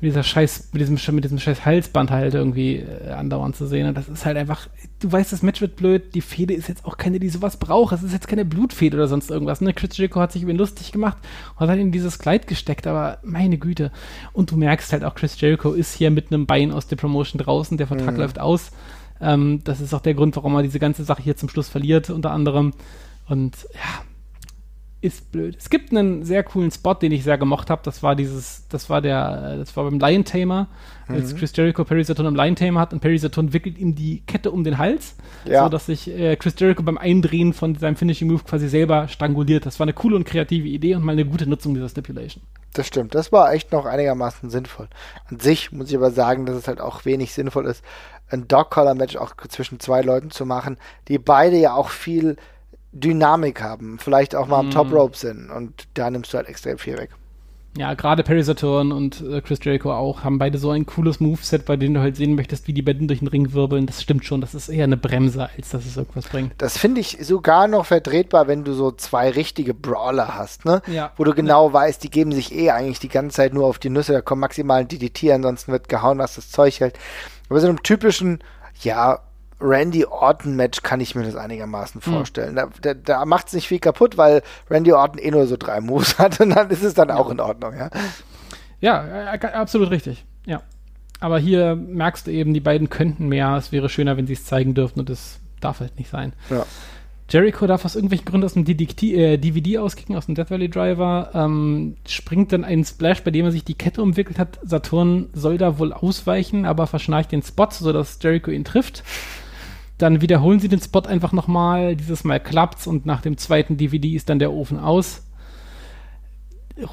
mit dieser scheiß, mit diesem, mit diesem scheiß Halsband halt irgendwie äh, andauernd zu sehen. Und das ist halt einfach, du weißt, das Match wird blöd, die Fehde ist jetzt auch keine, die sowas braucht. Es ist jetzt keine Blutfehde oder sonst irgendwas. Ne? Chris Jericho hat sich über ihn lustig gemacht und hat in dieses Kleid gesteckt, aber meine Güte. Und du merkst halt auch, Chris Jericho ist hier mit einem Bein aus der Promotion draußen, der Vertrag mhm. läuft aus. Ähm, das ist auch der Grund, warum er diese ganze Sache hier zum Schluss verliert, unter anderem. Und ja, ist blöd. Es gibt einen sehr coolen Spot, den ich sehr gemocht habe. Das war dieses, das war der, das war beim Lion Tamer, mhm. als Chris Jericho Perry Saturn am Lion Tamer hat und Perry Saturn wickelt ihm die Kette um den Hals, ja. so dass sich äh, Chris Jericho beim Eindrehen von seinem Finishing Move quasi selber stranguliert. Das war eine coole und kreative Idee und mal eine gute Nutzung dieser Stipulation. Das stimmt. Das war echt noch einigermaßen sinnvoll. An sich muss ich aber sagen, dass es halt auch wenig sinnvoll ist, ein Dog-Collar-Match auch zwischen zwei Leuten zu machen, die beide ja auch viel Dynamik haben, vielleicht auch mal am mm. Top Rope sind und da nimmst du halt extrem viel weg. Ja, gerade Perry Saturn und äh, Chris Jericho auch haben beide so ein cooles Moveset, bei dem du halt sehen möchtest, wie die beiden durch den Ring wirbeln. Das stimmt schon, das ist eher eine Bremse, als dass es irgendwas bringt. Das finde ich sogar noch vertretbar, wenn du so zwei richtige Brawler hast, ne? Ja. Wo du genau ja. weißt, die geben sich eh eigentlich die ganze Zeit nur auf die Nüsse, da kommt maximal ein DDT, ansonsten wird gehauen, was das Zeug hält. Aber so einem typischen, ja, Randy Orton-Match kann ich mir das einigermaßen hm. vorstellen. Mhm. Da, da, da macht es nicht viel kaputt, weil Randy Orton eh nur so drei Moves hat und dann ist es dann auch in Ordnung, ja. Ja, äh, absolut richtig. Ja. Aber hier merkst du eben, die beiden könnten mehr. Es wäre schöner, wenn sie es zeigen dürften und es darf halt nicht sein. Ja. Jericho darf aus irgendwelchen Gründen aus dem äh, DVD auskicken, aus dem Death Valley Driver, ähm, springt dann ein Splash, bei dem er sich die Kette umwickelt hat. Saturn soll da wohl ausweichen, aber verschnarcht den Spot, sodass Jericho ihn trifft. Dann wiederholen sie den Spot einfach nochmal. Dieses Mal klappt's und nach dem zweiten DVD ist dann der Ofen aus.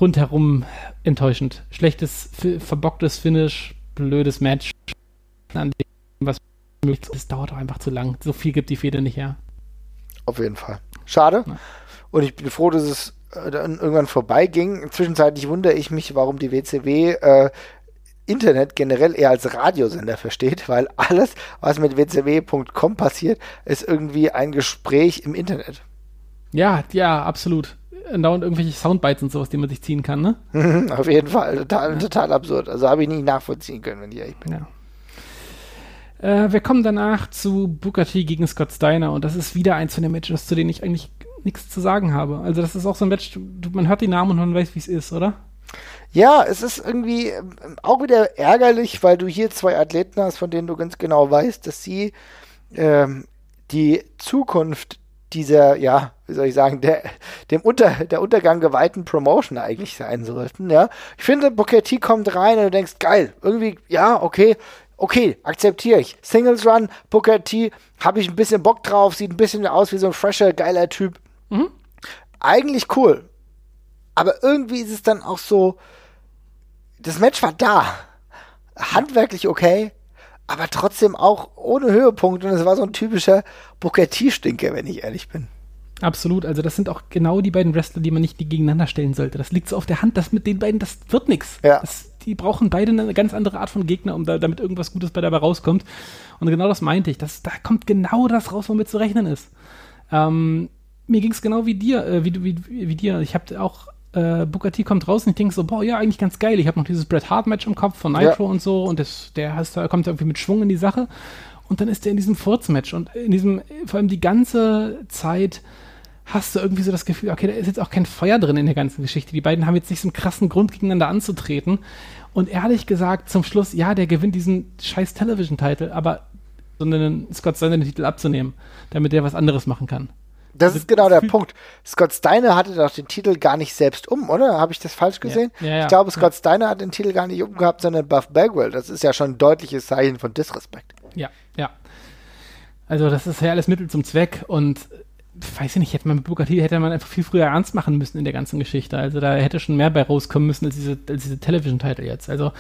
Rundherum enttäuschend. Schlechtes, verbocktes Finish, blödes Match. An dem, was möglich ist. Das dauert auch einfach zu lang. So viel gibt die Feder nicht her. Auf jeden Fall. Schade. Ja. Und ich bin froh, dass es äh, dann irgendwann vorbeiging. Zwischenzeitlich wundere ich mich, warum die WCW äh, Internet generell eher als Radiosender versteht, weil alles, was mit wcw.com passiert, ist irgendwie ein Gespräch im Internet. Ja, ja, absolut. Dauernd irgendwelche Soundbites und sowas, die man sich ziehen kann, ne? Auf jeden Fall. Total, ja. total absurd. Also habe ich nicht nachvollziehen können, wenn ich ehrlich bin. Ja. Äh, wir kommen danach zu Booker T gegen Scott Steiner und das ist wieder eins von den Matches, zu denen ich eigentlich nichts zu sagen habe. Also das ist auch so ein Match, man hört die Namen und man weiß, wie es ist, oder? Ja, es ist irgendwie ähm, auch wieder ärgerlich, weil du hier zwei Athleten hast, von denen du ganz genau weißt, dass sie ähm, die Zukunft dieser, ja, wie soll ich sagen, der, dem Unter, der Untergang geweihten Promotion eigentlich sein sollten, ja. Ich finde, Booker T kommt rein und du denkst, geil, irgendwie, ja, okay, okay, akzeptiere ich. Singles Run, Booker T, habe ich ein bisschen Bock drauf, sieht ein bisschen aus wie so ein fresher, geiler Typ. Mhm. Eigentlich cool. Aber irgendwie ist es dann auch so, das Match war da. Handwerklich okay, aber trotzdem auch ohne Höhepunkt. Und es war so ein typischer Booker T-Stinker, wenn ich ehrlich bin. Absolut. Also das sind auch genau die beiden Wrestler, die man nicht gegeneinander stellen sollte. Das liegt so auf der Hand, dass mit den beiden, das wird nichts. Ja. die brauchen beide eine ganz andere Art von Gegner, um da, damit irgendwas Gutes bei dabei rauskommt. Und genau das meinte ich. Das, da kommt genau das raus, womit zu rechnen ist. Ähm, mir ging es genau wie dir, äh, wie, wie, wie dir. Ich habe auch äh, Booker T kommt raus und ich denke so, boah, ja, eigentlich ganz geil. Ich habe noch dieses Bret Hart Match im Kopf von Nitro ja. und so und das, der heißt, kommt irgendwie mit Schwung in die Sache. Und dann ist er in diesem Furz-Match und in diesem, vor allem die ganze Zeit hast du irgendwie so das Gefühl, okay, da ist jetzt auch kein Feuer drin in der ganzen Geschichte. Die beiden haben jetzt nicht so einen krassen Grund gegeneinander anzutreten. Und ehrlich gesagt, zum Schluss, ja, der gewinnt diesen scheiß Television-Titel, aber so einen Scott Steiner den Titel abzunehmen, damit der was anderes machen kann. Das ist genau der Punkt. Scott Steiner hatte doch den Titel gar nicht selbst um, oder? Habe ich das falsch gesehen? Ja, ja, ja, ich glaube, Scott Steiner hat den Titel gar nicht umgehabt, sondern Buff Bagwell. Das ist ja schon ein deutliches Zeichen von Disrespect. Ja, ja. Also das ist ja alles Mittel zum Zweck und weiß ich nicht, hätte man mit Booker T hätte man einfach viel früher ernst machen müssen in der ganzen Geschichte. Also da hätte schon mehr bei rauskommen müssen als diese, als diese Television-Title jetzt. Also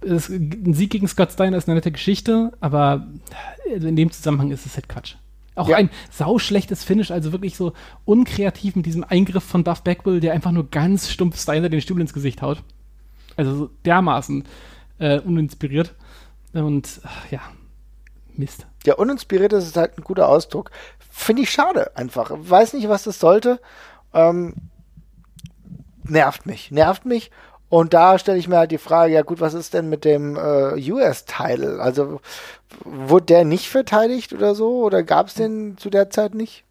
es, ein Sieg gegen Scott Steiner ist eine nette Geschichte, aber also in dem Zusammenhang ist es halt Quatsch. Auch ja. ein sauschlechtes Finish, also wirklich so unkreativ mit diesem Eingriff von Buff Bagwell, der einfach nur ganz stumpf Steiner den Stuhl ins Gesicht haut. Also so dermaßen äh, uninspiriert. Und ach, ja, Mist. Ja, uninspiriert ist halt ein guter Ausdruck. Finde ich schade einfach. Weiß nicht, was das sollte. Ähm, nervt mich. Nervt mich. Und da stelle ich mir halt die Frage, ja gut, was ist denn mit dem äh, US-Title? Also wurde der nicht verteidigt oder so? Oder gab es den zu der Zeit nicht?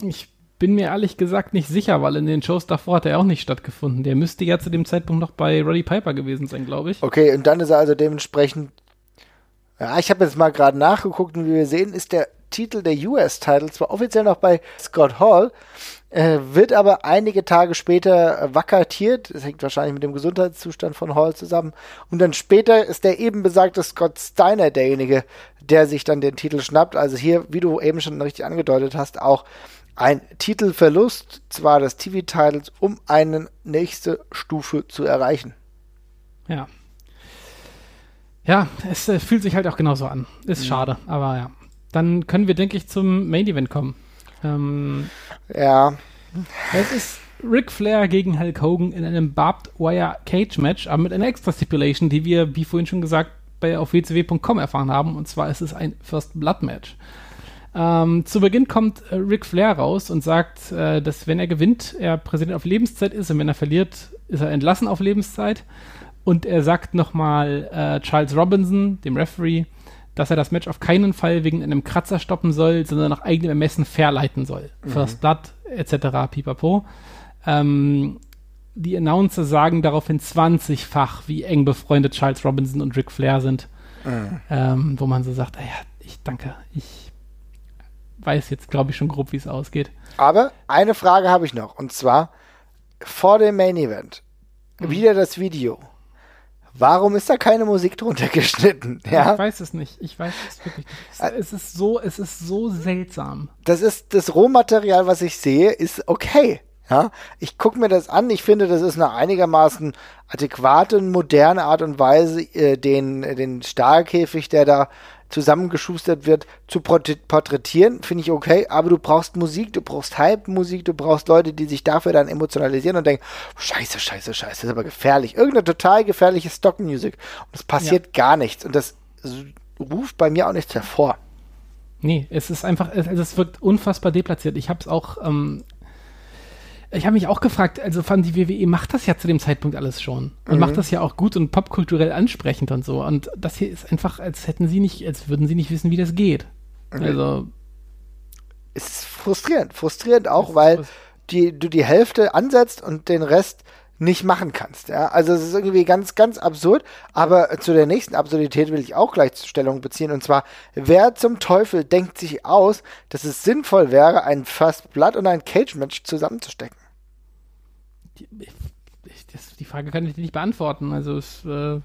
Ich bin mir ehrlich gesagt nicht sicher, weil in den Shows davor hat er auch nicht stattgefunden. Der müsste ja zu dem Zeitpunkt noch bei Roddy Piper gewesen sein, glaube ich. Okay, und dann ist er also dementsprechend ja, ich habe jetzt mal gerade nachgeguckt und wie wir sehen, ist der Titel der US-Title zwar offiziell noch bei Scott Hall, äh, wird aber einige Tage später vakatiert. Das hängt wahrscheinlich mit dem Gesundheitszustand von Hall zusammen. Und dann später ist der eben besagte Scott Steiner derjenige, der sich dann den Titel schnappt. Also hier, wie du eben schon richtig angedeutet hast, auch ein Titelverlust, zwar des TV-Titles, um eine nächste Stufe zu erreichen. Ja, ja, es äh, fühlt sich halt auch genauso an. Ist mhm. schade, aber ja. Dann können wir, denke ich, zum Main Event kommen. Ähm, ja. Es ist Ric Flair gegen Hulk Hogan in einem Barbed Wire Cage Match, aber mit einer extra Stipulation, die wir, wie vorhin schon gesagt, bei auf wcw.com erfahren haben. Und zwar ist es ein First Blood Match. Ähm, zu Beginn kommt äh, Ric Flair raus und sagt, äh, dass wenn er gewinnt, er Präsident auf Lebenszeit ist und wenn er verliert, ist er entlassen auf Lebenszeit. Und er sagt nochmal äh, Charles Robinson, dem Referee, dass er das Match auf keinen Fall wegen einem Kratzer stoppen soll, sondern nach eigenem Ermessen verleiten soll. Mhm. First Blood etc. pipapo. Ähm, die Announcer sagen daraufhin 20-fach, wie eng befreundet Charles Robinson und Ric Flair sind. Mhm. Ähm, wo man so sagt, ah ja, ich danke, ich weiß jetzt, glaube ich, schon grob, wie es ausgeht. Aber eine Frage habe ich noch, und zwar vor dem Main Event. Mhm. Wieder das Video. Warum ist da keine Musik drunter geschnitten? Ja? Ich weiß es nicht. Ich weiß es wirklich nicht. Es ist so, es ist so seltsam. Das ist das Rohmaterial, was ich sehe, ist okay. Ja, ich gucke mir das an. Ich finde, das ist eine einigermaßen adäquate, moderne Art und Weise, äh, den, den Stahlkäfig, der da zusammengeschustert wird, zu porträtieren, finde ich okay, aber du brauchst Musik, du brauchst Hype-Musik, du brauchst Leute, die sich dafür dann emotionalisieren und denken, scheiße, scheiße, scheiße, das ist aber gefährlich. Irgendeine total gefährliche Stock-Music. Und es passiert ja. gar nichts. Und das ruft bei mir auch nichts hervor. Nee, es ist einfach, also es wirkt unfassbar deplatziert. Ich habe es auch ähm, ich habe mich auch gefragt, also fand die WWE macht das ja zu dem Zeitpunkt alles schon und mhm. macht das ja auch gut und popkulturell ansprechend und so. Und das hier ist einfach, als hätten sie nicht, als würden sie nicht wissen, wie das geht. Mhm. Also es ist frustrierend, frustrierend auch, weil die, du die Hälfte ansetzt und den Rest nicht machen kannst. Ja? Also es ist irgendwie ganz, ganz absurd. Aber zu der nächsten Absurdität will ich auch gleich Stellung beziehen. Und zwar, wer zum Teufel denkt sich aus, dass es sinnvoll wäre, ein First Blood und ein Cage-Match zusammenzustecken? Die, die Frage kann ich nicht beantworten. Also es äh,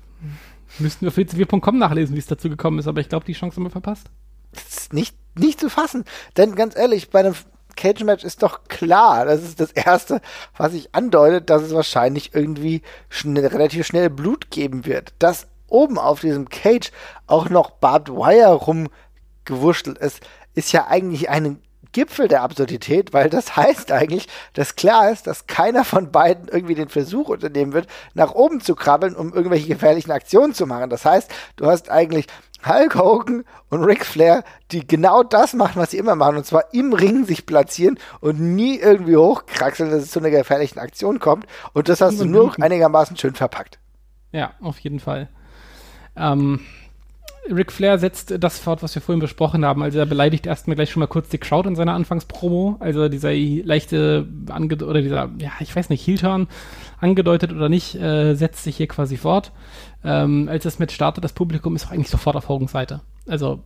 müssten wir auf www.com nachlesen, wie es dazu gekommen ist. Aber ich glaube, die Chance haben wir verpasst. Das ist nicht, nicht zu fassen. Denn ganz ehrlich, bei einem Cage-Match ist doch klar. Das ist das Erste, was ich andeutet, dass es wahrscheinlich irgendwie schnell, relativ schnell Blut geben wird. Dass oben auf diesem Cage auch noch Barbed Wire rumgewurschtelt ist, ist ja eigentlich ein Gipfel der Absurdität, weil das heißt eigentlich, dass klar ist, dass keiner von beiden irgendwie den Versuch unternehmen wird, nach oben zu krabbeln, um irgendwelche gefährlichen Aktionen zu machen. Das heißt, du hast eigentlich Hulk Hogan und Ric Flair, die genau das machen, was sie immer machen, und zwar im Ring sich platzieren und nie irgendwie hochkraxeln, dass es zu einer gefährlichen Aktion kommt. Und das hast du nur einigermaßen schön verpackt. Ja, auf jeden Fall. Ähm, Ric Flair setzt das fort, was wir vorhin besprochen haben. Also er beleidigt erstmal gleich schon mal kurz die Crowd in seiner Anfangspromo. Also dieser leichte Ange oder dieser, ja, ich weiß nicht, Heel-Turn angedeutet oder nicht, äh, setzt sich hier quasi fort. Ähm, als das Match startet, das Publikum ist eigentlich sofort auf Hogans Seite. Also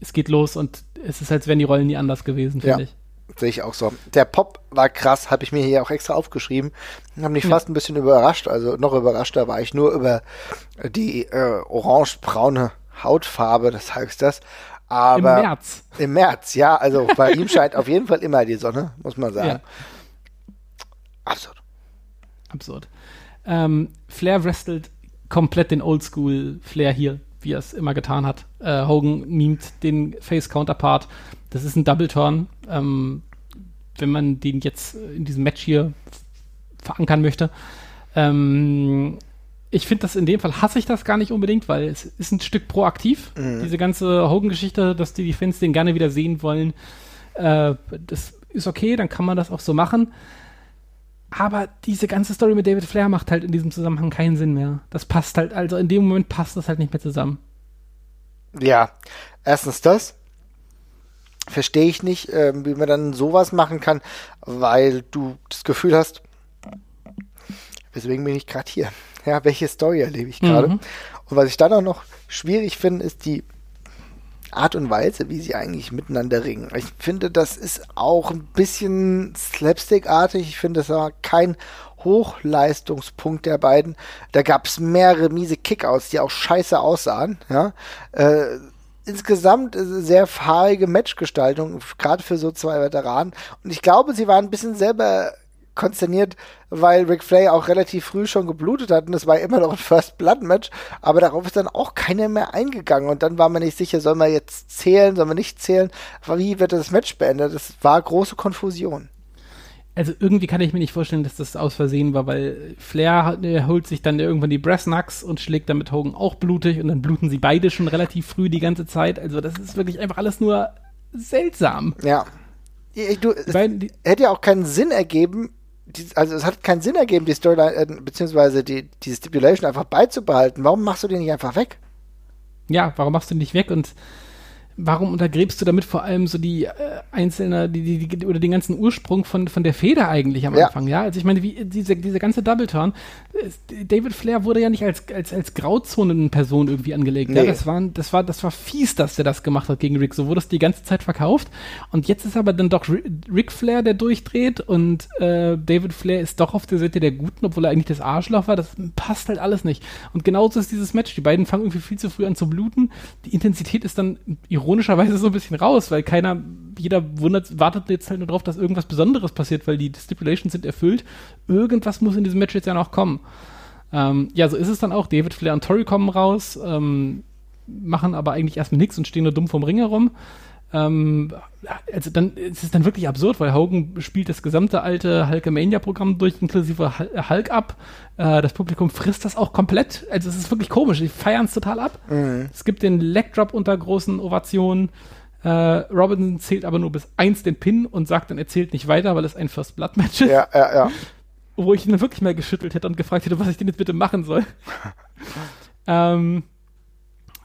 es geht los und es ist, als wären die Rollen nie anders gewesen, finde ja. ich. Sehe ich auch so. Der Pop war krass, habe ich mir hier auch extra aufgeschrieben. Haben mich ja. fast ein bisschen überrascht. Also noch überraschter war ich nur über die äh, orange-braune Hautfarbe, das heißt das. Aber Im März. Im März, ja. Also bei ihm scheint auf jeden Fall immer die Sonne, muss man sagen. Ja. Absurd. Absurd. Ähm, Flair wrestelt komplett den Oldschool Flair hier, wie er es immer getan hat. Äh, Hogan mimt den Face Counterpart. Das ist ein Double Turn. Ähm, wenn man den jetzt in diesem Match hier verankern möchte. Ähm, ich finde das in dem Fall hasse ich das gar nicht unbedingt, weil es ist ein Stück proaktiv. Mhm. Diese ganze Hogan-Geschichte, dass die Fans den gerne wieder sehen wollen, äh, das ist okay, dann kann man das auch so machen. Aber diese ganze Story mit David Flair macht halt in diesem Zusammenhang keinen Sinn mehr. Das passt halt, also in dem Moment passt das halt nicht mehr zusammen. Ja, erstens das. Verstehe ich nicht, äh, wie man dann sowas machen kann, weil du das Gefühl hast, weswegen bin ich gerade hier? Ja, welche Story erlebe ich gerade? Mhm. Und was ich dann auch noch schwierig finde, ist die Art und Weise, wie sie eigentlich miteinander ringen. Ich finde, das ist auch ein bisschen slapstickartig. Ich finde, das war kein Hochleistungspunkt der beiden. Da gab es mehrere miese Kickouts, die auch scheiße aussahen. Ja. Äh, insgesamt sehr fahrige Matchgestaltung, gerade für so zwei Veteranen. Und ich glaube, sie waren ein bisschen selber konsterniert, weil Ric Flair auch relativ früh schon geblutet hat und es war immer noch ein First Blood Match, aber darauf ist dann auch keiner mehr eingegangen und dann war man nicht sicher, soll man jetzt zählen, soll man nicht zählen, wie wird das Match beendet? Das war große Konfusion. Also irgendwie kann ich mir nicht vorstellen, dass das aus Versehen war, weil Flair holt sich dann irgendwann die Brassnacks und schlägt damit Hogan auch blutig und dann bluten sie beide schon relativ früh die ganze Zeit. Also das ist wirklich einfach alles nur seltsam. Ja. Du, es hätte ja auch keinen Sinn ergeben, also es hat keinen Sinn ergeben, die Storyline, äh, beziehungsweise die, die Stipulation einfach beizubehalten. Warum machst du die nicht einfach weg? Ja, warum machst du die nicht weg und warum untergräbst du damit vor allem so die äh, einzelne, die, die, die, oder den ganzen Ursprung von, von der Feder eigentlich am ja. Anfang, ja? Also ich meine, wie diese, diese ganze Double Turn, David Flair wurde ja nicht als, als, als Grauzonenperson irgendwie angelegt. Nee. Ja? Das, war, das, war, das war fies, dass der das gemacht hat gegen Rick. So wurde es die ganze Zeit verkauft. Und jetzt ist aber dann doch Rick Flair, der durchdreht und äh, David Flair ist doch auf der Seite der Guten, obwohl er eigentlich das Arschloch war. Das passt halt alles nicht. Und genauso ist dieses Match. Die beiden fangen irgendwie viel zu früh an zu bluten. Die Intensität ist dann ironisch ironischerweise so ein bisschen raus, weil keiner, jeder wundert, wartet jetzt halt nur drauf, dass irgendwas Besonderes passiert, weil die Stipulations sind erfüllt. Irgendwas muss in diesem Match jetzt ja noch kommen. Ähm, ja, so ist es dann auch. David Flair und Tori kommen raus, ähm, machen aber eigentlich erstmal nichts und stehen nur dumm vorm Ring herum. Ähm, also dann ist es dann wirklich absurd, weil Hogan spielt das gesamte alte Hulkamania-Programm durch, inklusive Hulk ab. Äh, das Publikum frisst das auch komplett. Also es ist wirklich komisch. Die feiern es total ab. Mhm. Es gibt den Leg-Drop unter großen Ovationen. Äh, Robinson zählt aber nur bis eins den Pin und sagt dann, er zählt nicht weiter, weil es ein First Blood Match ist. Ja, ja, ja. Wo ich ihn dann wirklich mal geschüttelt hätte und gefragt hätte, was ich denn jetzt bitte machen soll. ähm,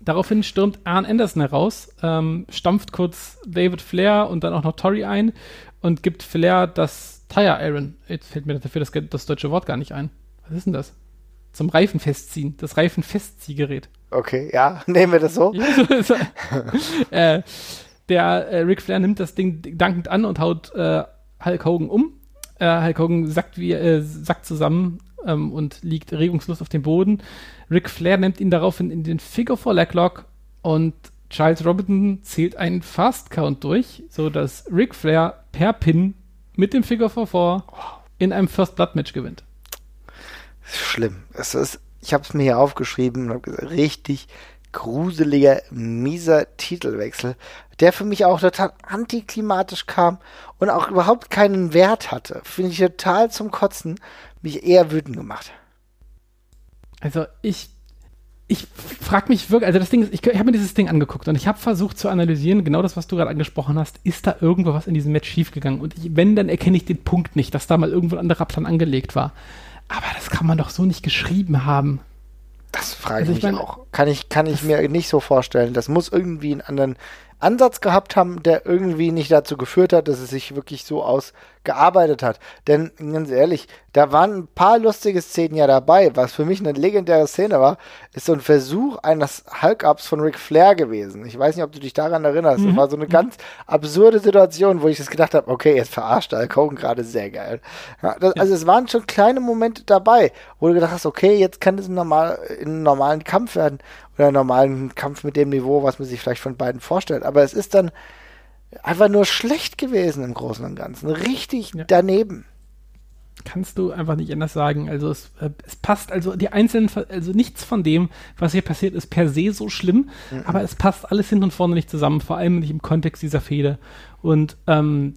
Daraufhin stürmt Arn Anderson heraus, ähm, stampft kurz David Flair und dann auch noch Tori ein und gibt Flair das Tire Iron. Jetzt fällt mir dafür das, das deutsche Wort gar nicht ein. Was ist denn das? Zum Reifen festziehen. Das Reifenfestziehgerät. Okay, ja, nehmen wir das so. Äh, der äh, Ric Flair nimmt das Ding dankend an und haut äh, Hulk Hogan um. Äh, Hulk Hogan sackt, wie, äh, sackt zusammen ähm, und liegt regungslos auf dem Boden. Ric Flair nimmt ihn daraufhin in den Figure for Leglock und Charles Robinson zählt einen Fast Count durch, sodass Ric Flair per Pin mit dem Figure for Four in einem First Blood Match gewinnt. Schlimm. Es ist, ich habe es mir hier aufgeschrieben und habe gesagt, richtig gruseliger, mieser Titelwechsel, der für mich auch total antiklimatisch kam und auch überhaupt keinen Wert hatte. Finde ich total zum Kotzen, mich eher wütend gemacht. Also ich, ich frage mich wirklich, also das Ding ist, ich, ich habe mir dieses Ding angeguckt und ich habe versucht zu analysieren, genau das, was du gerade angesprochen hast, ist da irgendwo was in diesem Match schiefgegangen? Und ich, wenn, dann erkenne ich den Punkt nicht, dass da mal irgendwo ein anderer Plan angelegt war. Aber das kann man doch so nicht geschrieben haben. Das frage also ich, ich mich meine, auch. Kann ich, kann ich mir nicht so vorstellen. Das muss irgendwie einen anderen Ansatz gehabt haben, der irgendwie nicht dazu geführt hat, dass es sich wirklich so ausgearbeitet hat. Denn ganz ehrlich, da waren ein paar lustige Szenen ja dabei. Was für mich eine legendäre Szene war, ist so ein Versuch eines Hulk-Ups von Ric Flair gewesen. Ich weiß nicht, ob du dich daran erinnerst. Mhm. Das war so eine ganz absurde Situation, wo ich das gedacht habe, okay, jetzt verarscht Hulk Hogan gerade sehr geil. Ja, das, also es waren schon kleine Momente dabei, wo du gedacht hast, okay, jetzt kann es normal, in einen normalen Kampf werden oder einen normalen Kampf mit dem Niveau, was man sich vielleicht von beiden vorstellt. Aber es ist dann einfach nur schlecht gewesen im Großen und Ganzen. Richtig ja. daneben. Kannst du einfach nicht anders sagen. Also es, äh, es, passt, also die einzelnen, also nichts von dem, was hier passiert, ist per se so schlimm, mhm. aber es passt alles hin und vorne nicht zusammen, vor allem nicht im Kontext dieser Fehde. Und ähm,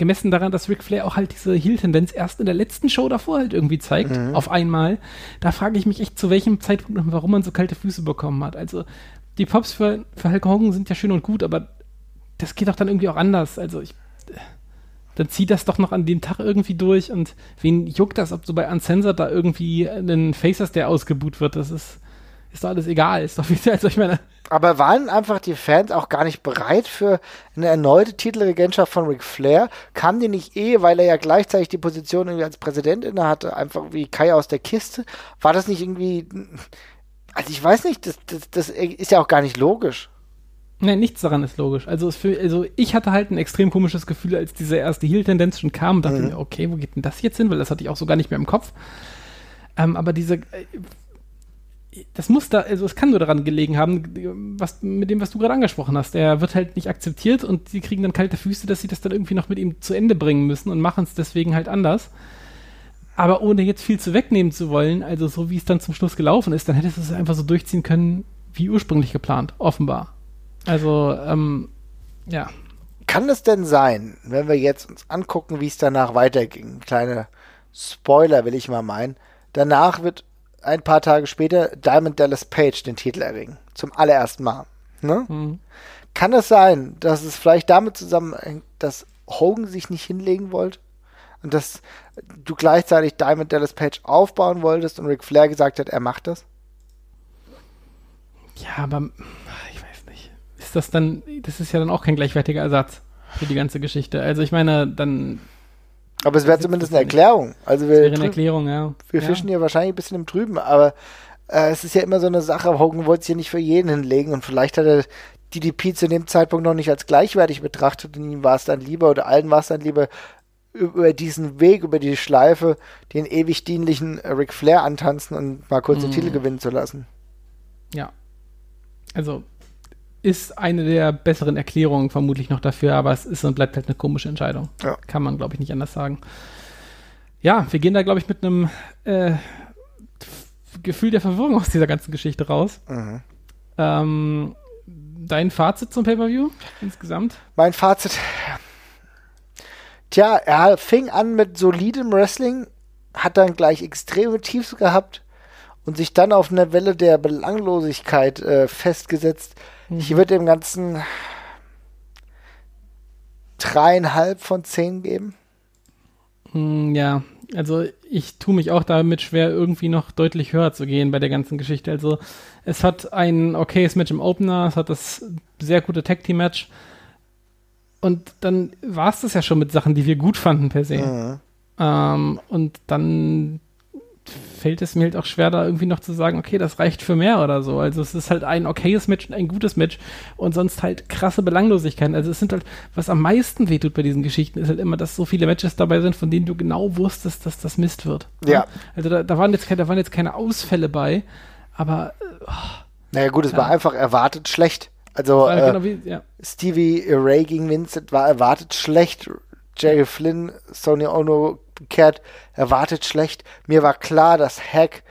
gemessen daran, dass Ric Flair auch halt diese Heel-Tendenz erst in der letzten Show davor halt irgendwie zeigt, mhm. auf einmal, da frage ich mich echt, zu welchem Zeitpunkt und warum man so kalte Füße bekommen hat. Also, die Pops für, für Hulk Hogan sind ja schön und gut, aber das geht doch dann irgendwie auch anders. Also, ich, dann zieht das doch noch an dem Tag irgendwie durch und wen juckt das, ob so bei Uncensored da irgendwie ein Faces, der ausgebuht wird, das ist, ist doch alles egal. Ist doch wie, also ich meine, aber waren einfach die Fans auch gar nicht bereit für eine erneute Titelregentschaft von Ric Flair? Kam die nicht eh, weil er ja gleichzeitig die Position irgendwie als Präsident inne hatte, einfach wie Kai aus der Kiste? War das nicht irgendwie. Also ich weiß nicht, das, das, das ist ja auch gar nicht logisch. Nein, nichts daran ist logisch. Also, für, also ich hatte halt ein extrem komisches Gefühl, als diese erste Heel-Tendenz schon kam und dachte mhm. mir, okay, wo geht denn das jetzt hin? Weil das hatte ich auch so gar nicht mehr im Kopf. Ähm, aber diese, äh, das muss da, also es kann nur daran gelegen haben, was, mit dem, was du gerade angesprochen hast. Er wird halt nicht akzeptiert und sie kriegen dann kalte Füße, dass sie das dann irgendwie noch mit ihm zu Ende bringen müssen und machen es deswegen halt anders. Aber ohne jetzt viel zu wegnehmen zu wollen, also so wie es dann zum Schluss gelaufen ist, dann hättest du es einfach so durchziehen können, wie ursprünglich geplant, offenbar. Also, ähm, ja. Kann es denn sein, wenn wir jetzt uns angucken, wie es danach weiterging, kleine Spoiler will ich mal meinen, danach wird ein paar Tage später Diamond Dallas Page den Titel erringen. Zum allerersten Mal. Ne? Mhm. Kann es sein, dass es vielleicht damit zusammenhängt, dass Hogan sich nicht hinlegen wollte? Und dass du gleichzeitig Diamond Dallas Page aufbauen wolltest und Ric Flair gesagt hat, er macht das? Ja, aber ich weiß nicht. Ist das dann, das ist ja dann auch kein gleichwertiger Ersatz für die ganze Geschichte. Also ich meine, dann aber es wäre zumindest eine Erklärung. Also wir, wäre eine Erklärung, ja. Wir fischen ja. hier wahrscheinlich ein bisschen im Trüben, aber äh, es ist ja immer so eine Sache, Hogan wollte es hier nicht für jeden hinlegen und vielleicht hat er DDP zu dem Zeitpunkt noch nicht als gleichwertig betrachtet und ihm war es dann lieber oder allen war es dann lieber über diesen Weg, über die Schleife, den ewig dienlichen Ric Flair antanzen und mal kurz den mhm. Titel gewinnen zu lassen. Ja. Also ist eine der besseren Erklärungen vermutlich noch dafür, aber es ist und bleibt halt eine komische Entscheidung. Ja. Kann man, glaube ich, nicht anders sagen. Ja, wir gehen da, glaube ich, mit einem äh, Gefühl der Verwirrung aus dieser ganzen Geschichte raus. Mhm. Ähm, dein Fazit zum Pay-Per-View insgesamt? Mein Fazit. Tja, er fing an mit solidem Wrestling, hat dann gleich extreme Tiefs gehabt und sich dann auf einer Welle der Belanglosigkeit äh, festgesetzt ich würde dem Ganzen dreieinhalb von zehn geben. Hm, ja, also ich tue mich auch damit schwer, irgendwie noch deutlich höher zu gehen bei der ganzen Geschichte. Also es hat ein okayes Match im Opener, es hat das sehr gute Tag-Team-Match. Und dann war es das ja schon mit Sachen, die wir gut fanden per se. Mhm. Ähm, und dann fällt es mir halt auch schwer, da irgendwie noch zu sagen, okay, das reicht für mehr oder so. Also es ist halt ein okayes Match und ein gutes Match und sonst halt krasse Belanglosigkeiten. Also es sind halt, was am meisten wehtut bei diesen Geschichten, ist halt immer, dass so viele Matches dabei sind, von denen du genau wusstest, dass das Mist wird. Ja. Also da, da waren jetzt keine, da waren jetzt keine Ausfälle bei, aber oh, Naja gut, es ja. war einfach erwartet schlecht. Also äh, genau wie, ja. Stevie Ray gegen Vincent war erwartet schlecht. Jerry Flynn, Sonny Ono umgekehrt erwartet schlecht. Mir war klar, dass Hack,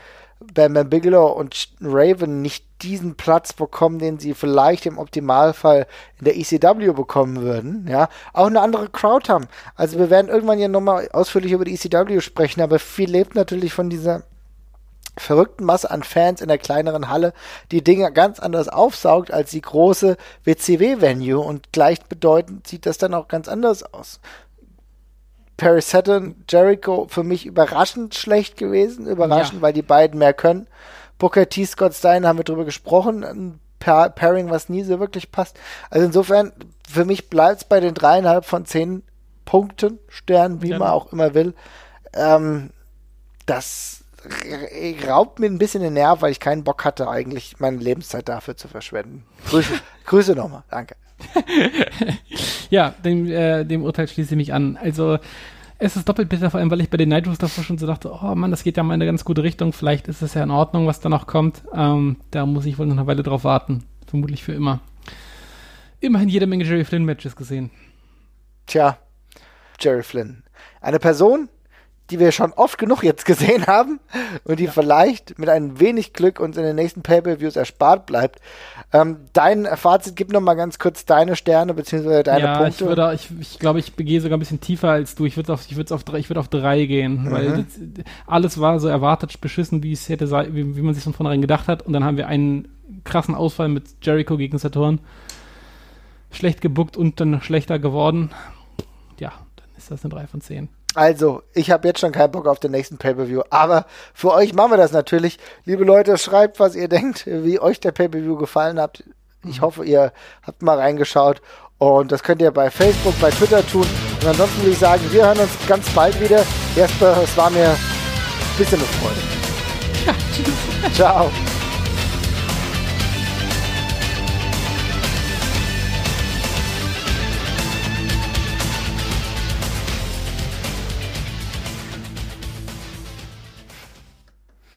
Bam Bam Bigelow und Raven nicht diesen Platz bekommen, den sie vielleicht im Optimalfall in der ECW bekommen würden, ja, auch eine andere Crowd haben. Also wir werden irgendwann ja nochmal ausführlich über die ECW sprechen, aber viel lebt natürlich von dieser verrückten Masse an Fans in der kleineren Halle, die Dinge ganz anders aufsaugt als die große WCW-Venue und gleichbedeutend sieht das dann auch ganz anders aus. Perry Saturn, Jericho für mich überraschend schlecht gewesen. Überraschend, ja. weil die beiden mehr können. Booker T, Scott Stein haben wir drüber gesprochen. Ein pa Pairing, was nie so wirklich passt. Also insofern, für mich bleibt es bei den dreieinhalb von zehn Punkten, Sternen, wie ja. man auch immer will. Ähm, das raubt mir ein bisschen den Nerv, weil ich keinen Bock hatte, eigentlich meine Lebenszeit dafür zu verschwenden. Grüße, Grüße nochmal, danke. ja, dem, äh, dem Urteil schließe ich mich an. Also, es ist doppelt bitter, vor allem, weil ich bei den Nitros davor schon so dachte, oh Mann, das geht ja mal in eine ganz gute Richtung. Vielleicht ist es ja in Ordnung, was da noch kommt. Ähm, da muss ich wohl noch eine Weile drauf warten. Vermutlich für immer. Immerhin jede Menge Jerry Flynn-Matches gesehen. Tja, Jerry Flynn. Eine Person, die wir schon oft genug jetzt gesehen haben und die ja. vielleicht mit ein wenig Glück uns in den nächsten Pay-Per-Views erspart bleibt. Ähm, dein Fazit, gib noch mal ganz kurz deine Sterne bzw. deine ja, Punkte. Ich, würde, ich, ich glaube, ich begehe sogar ein bisschen tiefer als du. Ich würde auf, ich würde auf, ich würde auf drei gehen, mhm. weil das, alles war so erwartet beschissen, wie es hätte, wie, wie man sich von vornherein gedacht hat. Und dann haben wir einen krassen Ausfall mit Jericho gegen Saturn. Schlecht gebuckt und dann schlechter geworden. Ja, dann ist das eine 3 von 10. Also, ich habe jetzt schon keinen Bock auf den nächsten Pay-Per-View. Aber für euch machen wir das natürlich. Liebe Leute, schreibt, was ihr denkt, wie euch der Pay-Per-View gefallen hat. Ich mhm. hoffe, ihr habt mal reingeschaut. Und das könnt ihr bei Facebook, bei Twitter tun. Und ansonsten würde ich sagen, wir hören uns ganz bald wieder. Jesper, es war mir ein bisschen eine Freude. Ja, tschüss. Ciao.